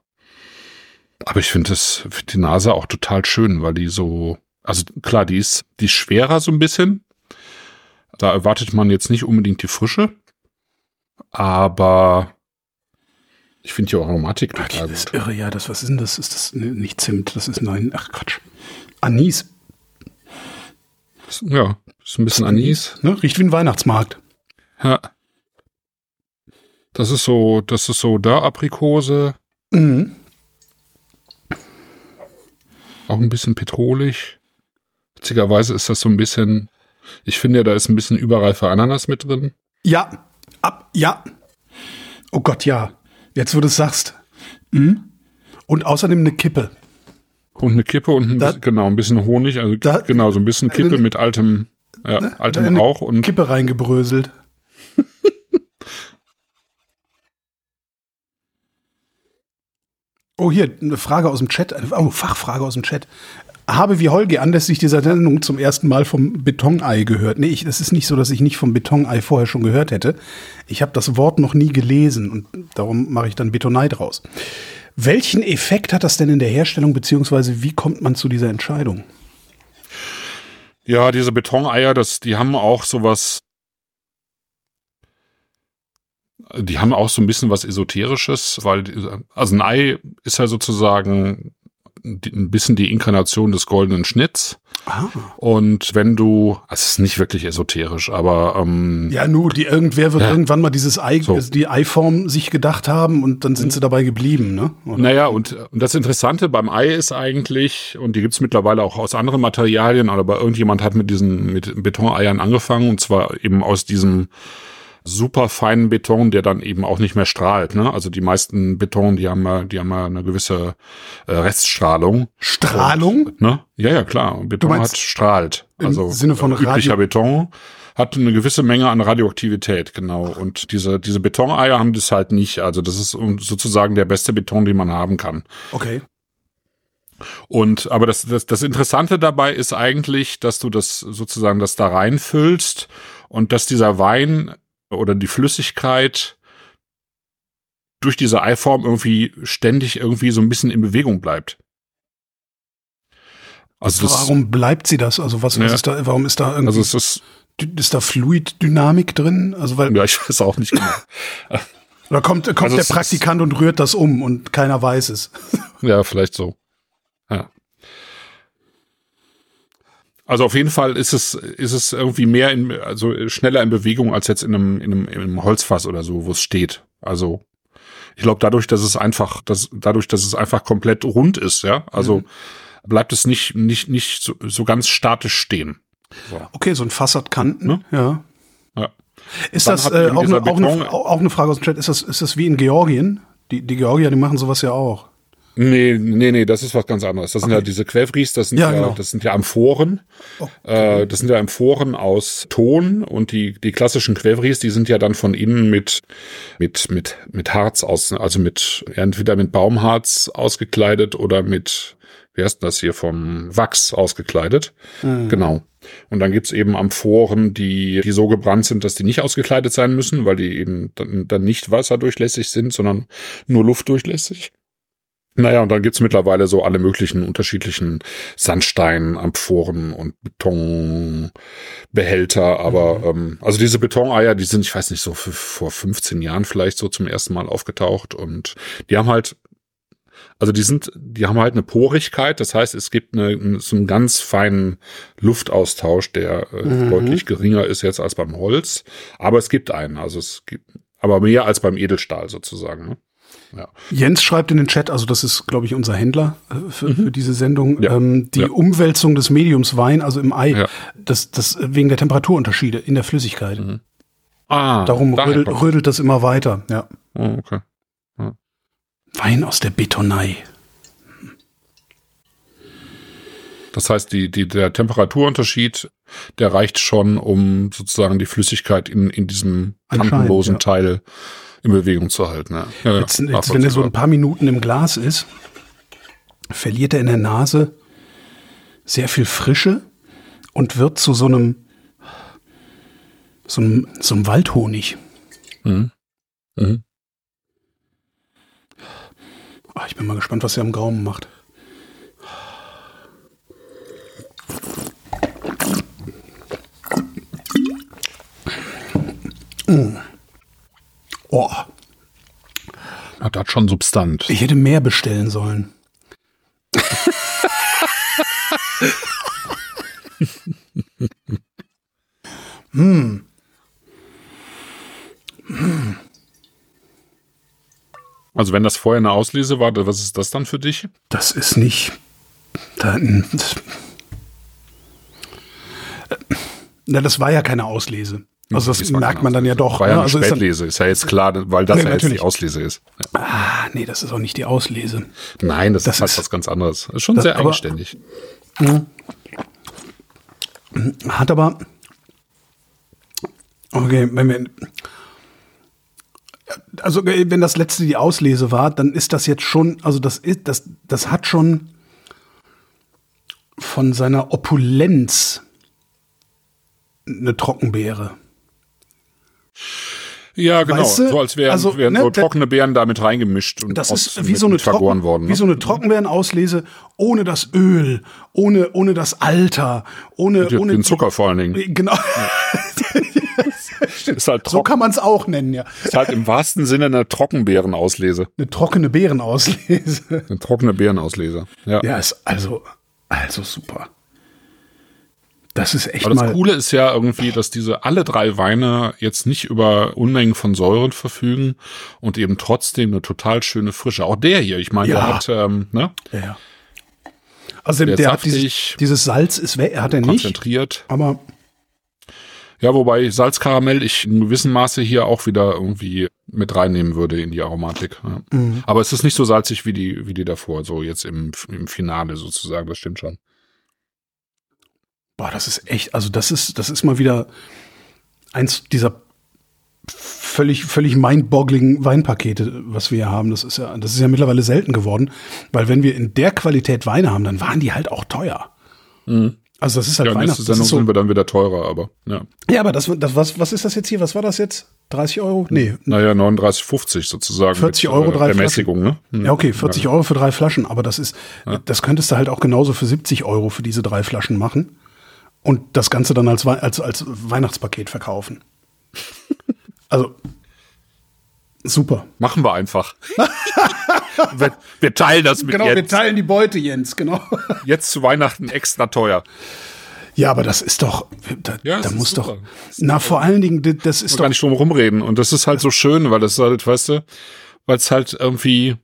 Aber ich finde das, find die Nase auch total schön, weil die so, also klar, die ist, die ist schwerer so ein bisschen. Da erwartet man jetzt nicht unbedingt die Frische. Aber ich finde die Aromatik Okay, total das ist gut. irre, ja. Das, was ist denn das? Ist das nicht Zimt? Das ist nein. Ach Quatsch. Anis. Ja, ist ein bisschen Anis. Ne? Riecht wie ein Weihnachtsmarkt. Ja. Das ist so, das ist so da Aprikose. Mhm. Auch ein bisschen petrolig. Witzigerweise ist das so ein bisschen, ich finde, da ist ein bisschen überreife Ananas mit drin. Ja, ab, ja. Oh Gott, ja. Jetzt, wo du es sagst. Mhm. Und außerdem eine Kippe. Und eine Kippe und ein Da- bisschen, genau, ein bisschen Honig, also Da- genau, so ein bisschen Kippe mit altem, ja, altem Eine Rauch und Kippe reingebröselt. oh, hier, eine Frage aus dem Chat. Oh, Fachfrage aus dem Chat. Habe wie Holgi anlässlich dieser Sendung zum ersten Mal vom Betonei gehört. Nee, ich, es ist nicht so, dass ich nicht vom Betonei vorher schon gehört hätte. Ich habe das Wort noch nie gelesen und darum mache ich dann Betonei draus. Welchen Effekt hat das denn in der Herstellung, beziehungsweise wie kommt man zu dieser Entscheidung? ja, diese Betoneier, das, die haben auch sowas, die haben auch so ein bisschen was Esoterisches, weil, also ein Ei ist ja sozusagen ein bisschen die Inkarnation des goldenen Schnitts. Ah. Und wenn du, also es ist nicht wirklich esoterisch, aber ähm, Ja, nu, die irgendwer wird Ja. irgendwann mal dieses Ei, So. also die Eiform sich gedacht haben und dann sind sie dabei geblieben, ne? Oder? Naja, und, und das Interessante beim Ei ist eigentlich, und die gibt's mittlerweile auch aus anderen Materialien, aber irgendjemand hat mit diesen mit Betoneiern angefangen, und zwar eben aus diesem super feinen Beton, der dann eben auch nicht mehr strahlt. Ne? Also die meisten Beton, die haben ja, die haben ja eine gewisse äh, Reststrahlung. Strahlung? Ne? Ja, ja, klar. Beton meinst hat strahlt. im Also Sinne von üblicher Radio- Beton hat eine gewisse Menge an Radioaktivität, genau. Und diese, diese Betoneier haben das halt nicht. Also das ist sozusagen der beste Beton, den man haben kann. Okay. Und aber das, das, das Interessante dabei ist eigentlich, dass du das sozusagen das da reinfüllst und dass dieser Wein oder die Flüssigkeit durch diese Eiform irgendwie ständig irgendwie so ein bisschen in Bewegung bleibt. Also warum bleibt sie das? Also was, was Ja. ist da, warum ist da irgendwie, also ist, ist da Fluiddynamik drin? Also weil, ja, ich weiß auch nicht genau. oder kommt, kommt Also der Praktikant und rührt das um und keiner weiß es. Ja, vielleicht so. Ja. Also auf jeden Fall ist es, ist es irgendwie mehr in, also schneller in Bewegung als jetzt in einem, in einem, in einem Holzfass oder so, wo es steht. Also ich glaube, dadurch, dass es einfach, dass, dadurch, dass es einfach komplett rund ist, ja, also bleibt es nicht, nicht, nicht so, so ganz statisch stehen. So. Okay, so ein Fass hat Kanten, Ne? ja. Ja. Ist das äh, auch, eine, auch, eine, auch eine Frage aus dem Chat? Ist das, ist das wie in Georgien? Die, die Georgier, die machen sowas ja auch. Nee, nee, nee, das ist was ganz anderes. Das sind ja diese Quevris, das sind Ja, ja, genau. das sind ja Amphoren. Äh, das sind ja Amphoren aus Ton und die, die klassischen Quevris, die sind ja dann von innen mit, mit, mit, mit Harz aus, also mit, entweder mit Baumharz ausgekleidet oder mit, wie heißt das hier, vom Wachs ausgekleidet. Genau. Und dann gibt's eben Amphoren, die, die so gebrannt sind, dass die nicht ausgekleidet sein müssen, weil die eben dann, dann nicht wasserdurchlässig sind, sondern nur luftdurchlässig. Naja, und dann gibt's mittlerweile so alle möglichen unterschiedlichen Sandstein, Amphoren und Betonbehälter. Aber ähm, also diese Betoneier, die sind, ich weiß nicht, so f- vor 15 Jahren vielleicht so zum ersten Mal aufgetaucht. Und die haben halt, also die sind, die haben halt eine Porigkeit. Das heißt, es gibt eine, so einen ganz feinen Luftaustausch, der äh, deutlich geringer ist jetzt als beim Holz. Aber es gibt einen. Also es gibt, aber mehr als beim Edelstahl sozusagen. Ne? Ja. Jens schreibt in den Chat, also das ist, glaube ich, unser Händler äh, für, für diese Sendung, Mhm. Ja. ähm, die Ja. Umwälzung des Mediums Wein, also im Ei, das, das äh, wegen der Temperaturunterschiede in der Flüssigkeit. Ah, Darum daher rödelt, rödelt das immer weiter. Ja. Oh, okay. Wein aus der Betonei. Das heißt, die, die, der Temperaturunterschied, der reicht schon, um sozusagen die Flüssigkeit in, in diesem kantenlosen ja. Teil in Bewegung zu halten. Ja. Ja, Jetzt, jetzt, wenn er so ein paar Minuten im Glas ist, verliert er in der Nase sehr viel Frische und wird zu so einem, so einem, so einem Waldhonig. Mhm. Mhm. Ah, ich bin mal gespannt, was er am Gaumen macht. Mm. Oh, Hat das schon Substanz. ich hätte mehr bestellen sollen. Also wenn das vorher eine Auslese war, was ist das dann für dich? Das ist nicht. Da, das, na, das war ja keine Auslese. Also das merkt man dann ja doch. War ja ne? eine also ist dann, Spätlese, ist ja jetzt klar, weil das Nee, ja jetzt natürlich. die Auslese ist. ah, nee, das ist auch nicht die Auslese. Nein, das, Das ist halt ist- was ganz anderes. Das ist schon Das- sehr aber- eigenständig. Hat aber. Okay, wenn wir. Also, wenn das letzte die Auslese war, dann ist das jetzt schon, also das ist, das, das hat schon von seiner Opulenz eine Trockenbeere. Ja, genau. Weißt du, so als wären, also, wären ne, so trockene Beeren damit reingemischt und Das ist wie so eine, Trocken, worden. wie Ne? so eine Trockenbeerenauslese ohne das Öl, ohne, ohne das Alter, ohne, Den- ohne den Zucker vor allen Dingen. Genau. Ist halt, So kann man es auch nennen, ja. ist halt im wahrsten Sinne eine Trockenbeerenauslese. Eine trockene Beerenauslese. Eine trockene Beerenauslese. Ja. Ja, ist also, also super. Das ist echt Aber das mal. Coole ist ja irgendwie, dass diese alle drei Weine jetzt nicht über Unmengen von Säuren verfügen und eben trotzdem eine total schöne Frische. Auch der hier, ich meine, Ja. der hat, ähm, ne, Ja, ja. Also Der der, hat dieses, dieses Salz ist weg, hat er nicht. konzentriert. Aber Ja, wobei Salzkaramell ich in gewissem Maße hier auch wieder irgendwie mit reinnehmen würde in die Aromatik. Ja. Mhm. Aber es ist nicht so salzig wie die, wie die davor, so jetzt im, im Finale sozusagen, das stimmt schon. Boah, das ist echt, also das ist, das ist mal wieder eins dieser völlig, völlig mindboggling Weinpakete, was wir hier haben. Das ist ja, das ist ja mittlerweile selten geworden, weil wenn wir in der Qualität Weine haben, dann waren die halt auch teuer. Also das ist halt Mhm. Ja, Weihnachts. nächste Sendung so, sind wir dann wieder teurer, aber ja. ja, aber das, das was, was ist das jetzt hier? Was war das jetzt? 30 Euro? Nee, Naja, 39,50 sozusagen. 40 mit, Euro, äh, drei Ermäßigung, ne? Hm. Ja, okay, 40 Euro für drei Flaschen, aber das ist, das könntest du halt auch genauso für 70 Euro für diese drei Flaschen machen und das Ganze dann als, als, als Weihnachtspaket verkaufen. Also, super. Machen wir einfach. wir, wir teilen das mit Genau, wir Jens. teilen die Beute, Jens, genau. Jetzt zu Weihnachten extra teuer. Ja, aber das ist doch, da, Ja, da muss ist doch, super. na, vor allen Dingen, das ist Muss doch, gar nicht drum rumreden. Und das ist halt so schön, weil das halt, weißt du, weil es halt irgendwie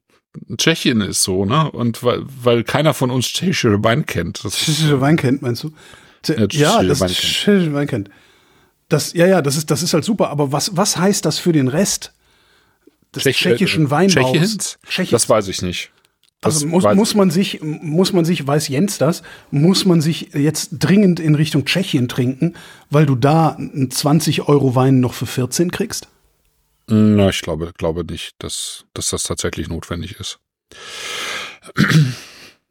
Tschechien ist so, ne? Und weil, weil keiner von uns tschechische Wein kennt. Tschechische Wein kennt, meinst du? T- Ja, das tschechische Wein kennt. Das, ja, ja, das ist, das ist halt super, aber was, was heißt das für den Rest des Tschech- tschechischen äh, Weinbaus? Tschechiens? Tschechiens. Das weiß ich nicht. Das Also muss, muss man sich, muss man sich, weiß Jens das, muss man sich jetzt dringend in Richtung Tschechien trinken, weil du da einen 20 Euro Wein noch für 14 kriegst? Na, ich glaube, glaube nicht, dass, dass das tatsächlich notwendig ist.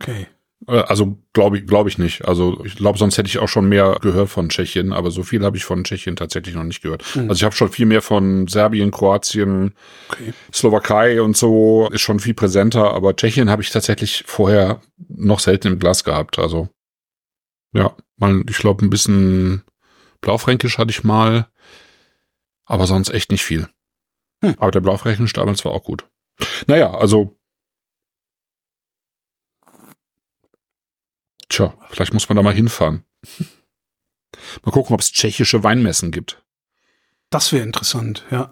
Okay. Äh, Also glaube ich, glaube ich nicht. Also ich glaube, sonst hätte ich auch schon mehr gehört von Tschechien, aber so viel habe ich von Tschechien tatsächlich noch nicht gehört. Also ich habe schon viel mehr von Serbien, Kroatien, Okay. Slowakei und so ist schon viel präsenter, aber Tschechien habe ich tatsächlich vorher noch selten im Glas gehabt. Also ja, mal, ich glaube, ein bisschen Blaufränkisch hatte ich mal, aber sonst echt nicht viel. Hm. Aber der Blaufränkisch damals war auch gut. Naja, also Tja, vielleicht muss man da mal hinfahren. Mal gucken, ob es tschechische Weinmessen gibt. Das wäre interessant, ja.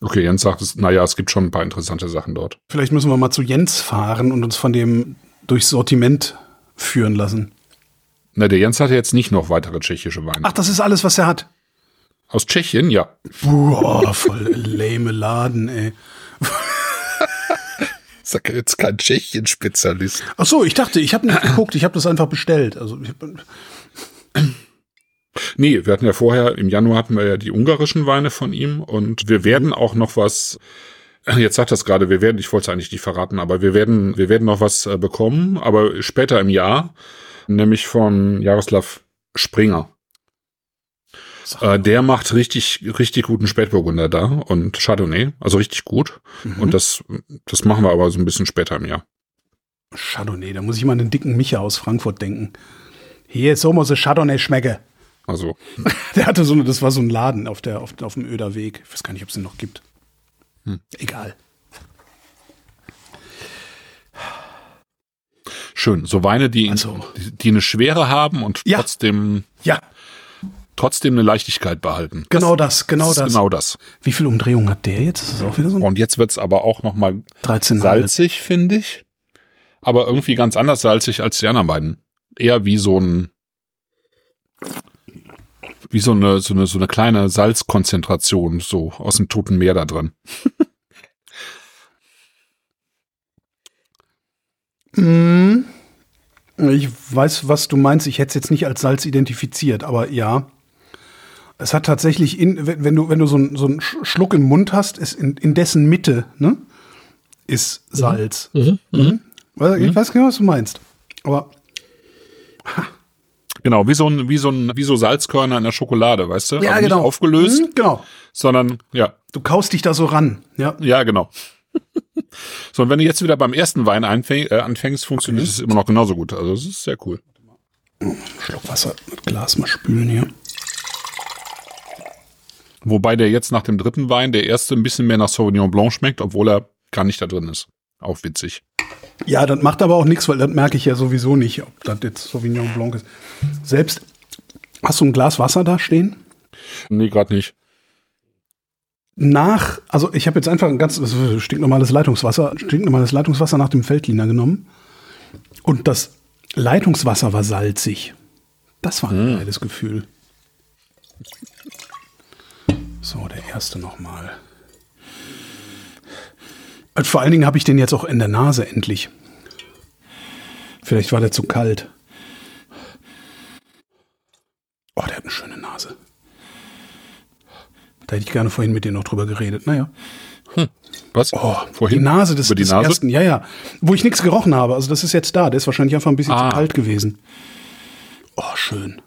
Okay, Jens sagt es, naja, es gibt schon ein paar interessante Sachen dort. Vielleicht müssen wir mal zu Jens fahren und uns von dem durchs Sortiment führen lassen. Na, der Jens hatte jetzt nicht noch weitere tschechische Weine. Ach, das ist alles, was er hat. Aus Tschechien, ja. Boah, voll lame Laden, ey. Sag jetzt kein Tschechien-Spezialist. Ach so, ich dachte, ich habe nicht geguckt, ich habe das einfach bestellt. Also ich hab, Nee, wir hatten ja vorher, im Januar hatten wir ja die ungarischen Weine von ihm und wir werden auch noch was, jetzt sagt das gerade, wir werden, ich wollte es eigentlich nicht verraten, aber wir werden, wir werden noch was äh, bekommen, aber später im Jahr, nämlich von Jaroslav Springer. Äh, der macht richtig, richtig guten Spätburgunder da und Chardonnay, also richtig gut. Und das, das machen wir aber so ein bisschen später im Jahr. Chardonnay, da muss ich mal an den dicken Micha aus Frankfurt denken. Hier, so muss es Chardonnay schmecke. Also, Der hatte so eine, das war so ein Laden auf der, auf, auf dem Öderweg. Ich weiß gar nicht, ob es den noch gibt. Hm. Egal. schön. So Weine, die, Also- die, die eine Schwere haben und Ja. trotzdem Ja, trotzdem eine Leichtigkeit behalten. Genau das, genau ist das. Genau das. Wie viel Umdrehungen hat der jetzt? Ist das auch wieder so Und jetzt wird's aber auch noch mal 13 salzig, finde ich. Aber irgendwie ganz anders salzig als die anderen beiden. Eher wie so ein wie so eine so eine so eine kleine Salzkonzentration so aus dem toten Meer da drin. Mm, Ich weiß, was du meinst. Ich hätte es jetzt nicht als Salz identifiziert, aber ja. Es hat tatsächlich, in, wenn du, wenn du so, einen- so einen Sch- Schluck im Mund hast, ist in, in dessen Mitte, ne, ist Salz. Mhm. Weil Ich weiß genau, was du meinst. Aber Genau, wie so ein wie so ein wie so Salzkörner in der Schokolade, weißt du? ja, also genau. Nicht aufgelöst, Mhm, genau. sondern ja, Du kaust dich da so ran. Ja. ja, genau. so, und wenn du jetzt wieder beim ersten Wein einfäng, äh, anfängst, funktioniert es immer noch genauso gut. Also, es ist sehr cool. Schluck Wasser mit Glas mal spülen hier. Wobei der jetzt nach dem dritten Wein, der erste ein bisschen mehr nach Sauvignon Blanc schmeckt, obwohl er gar nicht da drin ist. Auch witzig. Ja, das macht aber auch nichts, weil das merke ich ja sowieso nicht, ob das jetzt Sauvignon Blanc ist. Selbst, hast du ein Glas Wasser da stehen? Nee, gerade nicht. Nach, also ich habe jetzt einfach ein ganz stinknormales Leitungswasser, stinknormales Leitungswasser nach dem Feldliner genommen. Und das Leitungswasser war salzig. Das war ein geiles Gefühl. So, der erste nochmal. Und vor allen Dingen habe ich den jetzt auch in der Nase endlich. Vielleicht war der zu kalt. Oh, der hat eine schöne Nase. Da hätte ich gerne vorhin mit dir noch drüber geredet. Naja. Was? Oh, Vorhin? die Nase des, Über die des Nase? ersten. Ja, ja. Wo ich nichts gerochen habe. Also das ist jetzt da. Der ist wahrscheinlich einfach ein bisschen Ah. zu kalt gewesen. Oh, schön.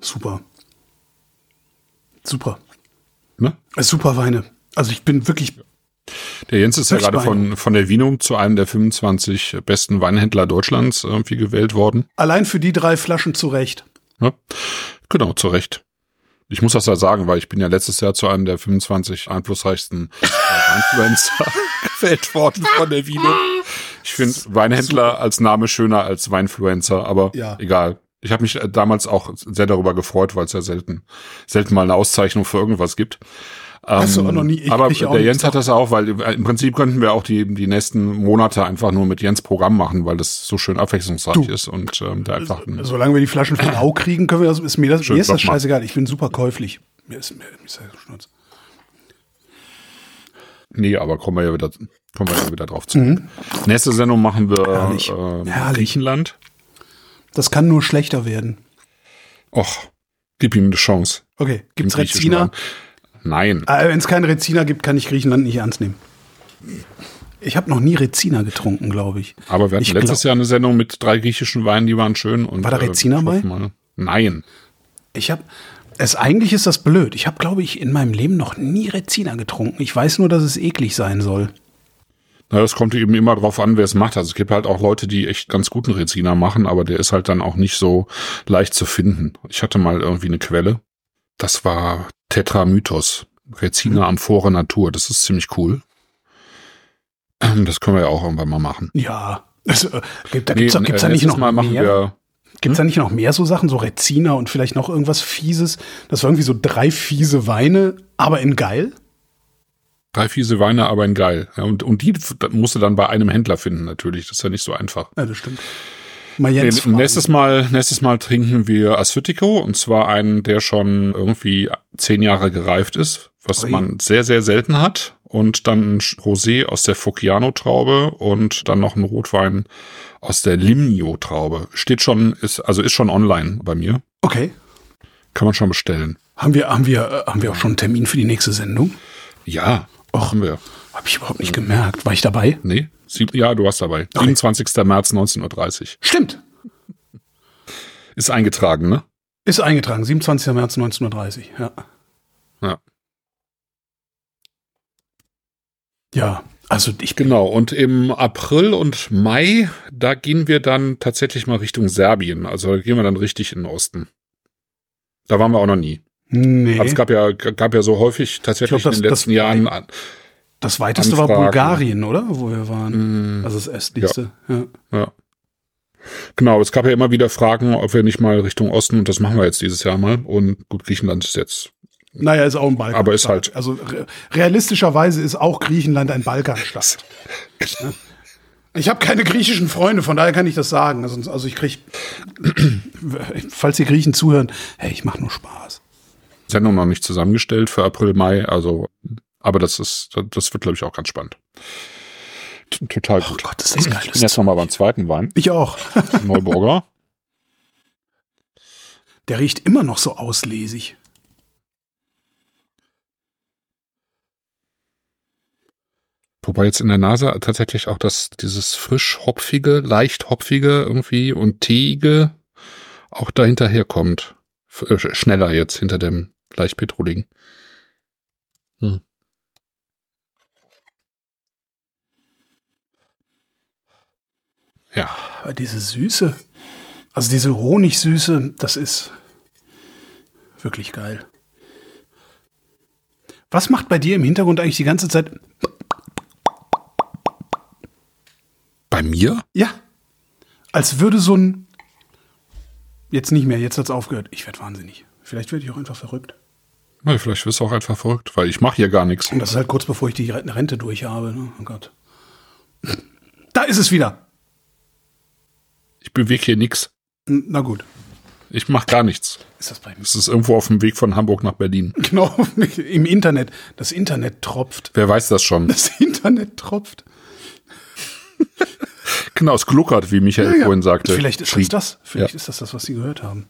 Super. Super. Ne? Super Weine. Also ich bin wirklich Der Jens ist ja gerade von, von der Vinum zu einem der 25 besten Weinhändler Deutschlands irgendwie gewählt worden. allein für die drei Flaschen zurecht. Ja? Genau, zu Recht. Ich muss das ja sagen, weil ich bin ja letztes Jahr zu einem der 25 einflussreichsten äh, Weinfluencer gewählt worden von der Vinum. Ich finde Weinhändler als Name schöner als Weinfluencer, aber Ja. egal. Ich habe mich äh, damals auch sehr darüber gefreut, weil es ja selten, selten mal eine Auszeichnung für irgendwas gibt. Hast du Ähm, auch noch nie- ich aber auch der Jens hat das auch, weil äh, im Prinzip könnten wir auch die, die nächsten Monate einfach nur mit Jens Programm machen, weil das so schön abwechslungsreich Du. ist und ähm, da einfach ein, Solange wir die Flaschen von Au kriegen, können wir das, ist mir das, mir ist das scheißegal. Ich bin super käuflich. Mir ist, mir, mir ist das Schnurz. Nee, aber kommen wir ja wieder, kommen wir ja wieder drauf zu. Nächste Sendung machen wir Mhm. Herrlich. ähm, Herrlich. Griechenland. Das kann nur schlechter werden. Och, gib ihm eine Chance. Okay, gibt's Im griechischen Rezina? Nein. Äh, Wenn es keinen Rezina gibt, kann ich Griechenland nicht ernst nehmen. Ich habe noch nie Rezina getrunken, glaube ich. Aber wir hatten ich letztes Jahr eine Sendung mit drei griechischen Weinen, die waren schön. Und, War da Rezina ich bei? Mal, nein. Ich habe es eigentlich ist das blöd. Ich habe, glaube ich, in meinem Leben noch nie Rezina getrunken. Ich weiß nur, dass es eklig sein soll. Na, das kommt eben immer drauf an, wer es macht. Also es gibt halt auch Leute, die echt ganz guten Rezina machen, aber der ist halt dann auch nicht so leicht zu finden. Ich hatte mal irgendwie eine Quelle. Das war Tetramythos. Rezina Amphore Natur. Das ist ziemlich cool. Das können wir ja auch irgendwann mal machen. Ja. Das, äh, gibt, da Nee, gibt's, doch- gibt's da äh, nicht noch Mal machen mehr? wir Gibt's da nicht noch mehr so Sachen, so Rezina und vielleicht noch irgendwas Fieses? Das war irgendwie so drei fiese Weine, aber in geil? Drei fiese Weine, aber in geil. Ja, und, und die musst du dann bei einem Händler finden, natürlich. Das ist ja nicht so einfach. Ja, das stimmt. Mal Jens Nee, nächstes Mal, nächstes Mal trinken wir Asphytico und zwar einen, der schon irgendwie zehn Jahre gereift ist, was Ui. man sehr, sehr selten hat. Und dann ein Rosé aus der Focchiano-Traube und dann noch ein Rotwein aus der Limnio-Traube. Steht schon, ist, also ist schon online bei mir. Okay. Kann man schon bestellen. Haben wir, haben wir, äh, haben wir auch schon einen Termin für die nächste Sendung? Ja, machen wir. Habe ich überhaupt nicht gemerkt. War ich dabei? Nee? Sieb, ja, du warst dabei. Okay. 27. März 19.30 Uhr. Stimmt. Ist eingetragen, ne? Ist eingetragen. 27. März 1930. Ja. Ja. Ja. Also ich Genau, und im April und Mai, da gehen wir dann tatsächlich mal Richtung Serbien. Also da gehen wir dann richtig in den Osten. Da waren wir auch noch nie. Nee. Aber es gab ja, gab ja so häufig tatsächlich Ich glaub, in den das- letzten das- Jahren Das weiteste war Anfragen. Bulgarien, oder? Wo wir waren. Also das östlichste. Ja. Ja. Genau, es gab ja immer wieder Fragen, ob wir nicht mal Richtung Osten, und das machen wir jetzt dieses Jahr mal. Und gut, Griechenland ist jetzt. Naja, ist auch ein Balkan. Aber ist halt- Also re realistischerweise ist auch Griechenland ein Balkanstaat. Ja. Ich habe keine griechischen Freunde, von daher kann ich das sagen. Also, also ich krieg, falls die Griechen zuhören, hey, ich mache nur Spaß. Sendung noch nicht zusammengestellt für April, Mai, also, aber das ist, das wird, glaube ich, auch ganz spannend. T- Total Oh gut. Gott, ist das geil. Ich bin jetzt nochmal beim zweiten Wein. Ich auch. Neuburger. Der riecht immer noch so auslesig. Wobei jetzt in der Nase tatsächlich auch das, dieses frisch hopfige, leicht hopfige irgendwie und teige auch dahinter herkommt. F- äh, schneller jetzt hinter dem leicht petroligen. Hm. Ja, Aber diese Süße, also diese Honigsüße, das ist wirklich geil. Was macht bei dir im Hintergrund eigentlich die ganze Zeit? bei mir? Ja, als würde so ein. Jetzt nicht mehr, jetzt hat's aufgehört. Ich werde wahnsinnig. Vielleicht werde ich auch einfach verrückt. Na, vielleicht wirst du auch einfach verrückt, weil ich mache hier gar nichts. Und das ist halt kurz bevor ich die Rente durch habe. Ne? Oh Gott. Da ist es wieder. Ich bewege hier nichts. Na gut. Ich mache gar nichts. Ist das bei mir? Es ist irgendwo auf dem Weg von Hamburg nach Berlin. Genau, im Internet. Das Internet tropft. Wer weiß das schon? Das Internet tropft. Genau, es gluckert, wie Michael vorhin sagte. Vielleicht ist das Schrie. das. Vielleicht Ja. ist das das, was Sie gehört haben.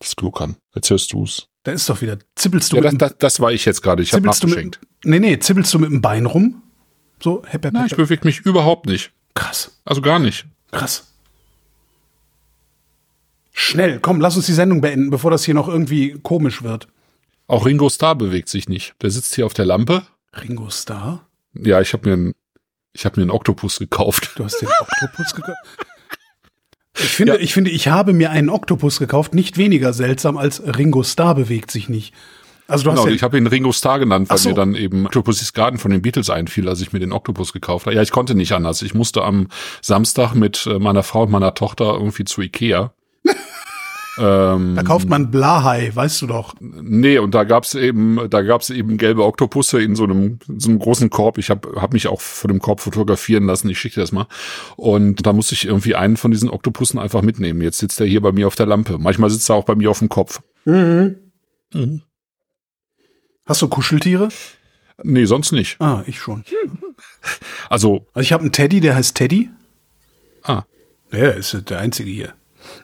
Das Gluckern. Jetzt hörst du's. Da ist doch wieder. Zibbelst du Ja, mit das, das, das war ich jetzt gerade. Ich habe du nachgeschenkt. mit, Nee, nee, zibbelst du mit dem Bein rum? So, hepp, hepp, Nein, ich bewege mich überhaupt nicht. Krass, Also gar nicht. krass. Schnell, komm, lass uns die Sendung beenden, bevor das hier noch irgendwie komisch wird. Auch Ringo Starr bewegt sich nicht. Der sitzt hier auf der Lampe. Ringo Starr? Ja, ich habe mir einen, ich habe mir einen Oktopus gekauft. Du hast den Oktopus gekauft? Ich finde, ich finde, ich habe mir einen Oktopus gekauft, nicht weniger seltsam als Ringo Starr bewegt sich nicht. Also du hast Genau, ja, ich habe ihn Ringo Starr genannt, weil so. mir dann eben Octopus's Garden von den Beatles einfiel, als ich mir den Oktopus gekauft habe. Ja, ich konnte nicht anders. Ich musste am Samstag mit äh, meiner Frau und meiner Tochter irgendwie zu Ikea. Ähm, da kauft man Blahai, weißt du doch. Nee, und da gab's eben, da gab's eben gelbe Oktopusse in so einem, so einem großen Korb. Ich habe hab mich auch von dem Korb fotografieren lassen. Ich schicke dir das mal. Und da musste ich irgendwie einen von diesen Oktopussen einfach mitnehmen. Jetzt sitzt er hier bei mir auf der Lampe. Manchmal sitzt er auch bei mir auf dem Kopf. Hast du Kuscheltiere? Nee, sonst nicht. Ah, ich schon. Also, Also ich habe einen Teddy, der heißt Teddy. ah, Ja, der ist der einzige hier.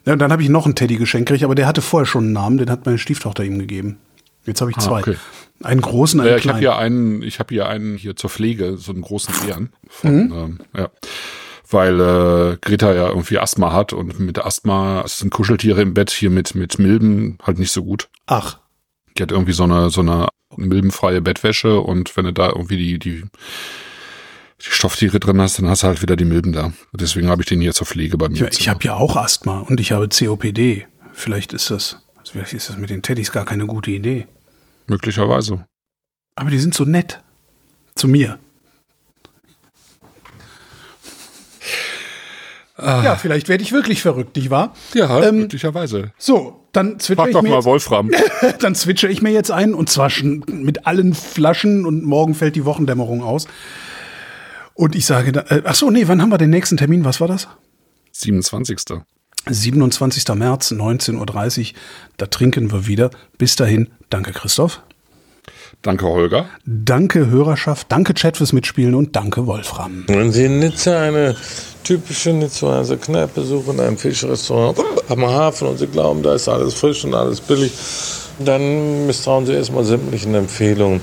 Ja, und dann habe ich noch einen Teddy geschenkt gekriegt, aber der hatte vorher schon einen Namen, den hat meine Stieftochter ihm gegeben. Jetzt habe ich zwei. Ah, okay. Einen großen, einen ja, ich habe kleinen. hier einen, ich habe hier einen hier zur Pflege, so einen großen Bären. Von, ähm, ja. Weil äh, Greta ja irgendwie Asthma hat und mit Asthma sind Kuscheltiere im Bett hier mit, mit Milben halt nicht so gut. Ach, Die hat irgendwie so eine, so eine milbenfreie Bettwäsche und wenn du da irgendwie die, die Stofftiere drin hast, dann hast du halt wieder die Milben da. Deswegen habe ich den hier zur Pflege bei mir. ich, im ich habe ja auch Asthma und ich habe COPD. Vielleicht ist das, vielleicht ist das mit den Teddys gar keine gute Idee. Möglicherweise. Aber die sind so nett. Zu mir. Ja, vielleicht werde ich wirklich verrückt, nicht wahr? Ja, Ähm, möglicherweise. So, dann zwitscher Frag ich mir mal jetzt, Wolfram. dann zwitscher ich mir jetzt ein und zwar schon mit allen Flaschen und morgen fällt die Wochendämmerung aus. Und ich sage, da, äh, ach so, nee, wann haben wir den nächsten Termin? Was war das? 27. 27. März, 19.30 Uhr. Da trinken wir wieder. Bis dahin, danke Christoph. Danke, Holger. Danke Hörerschaft, danke Chat fürs Mitspielen und danke Wolfram. Wenn Sie in Nizza eine typische Nizzaer Kneipe suchen, ein Fischrestaurant am Hafen und Sie glauben, da ist alles frisch und alles billig, dann misstrauen Sie erstmal sämtlichen Empfehlungen.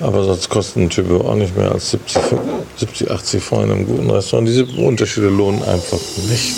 Aber sonst kostet ein Typo auch nicht mehr als 70, 70 80 Franc in einem guten Restaurant. Diese Unterschiede lohnen einfach nicht.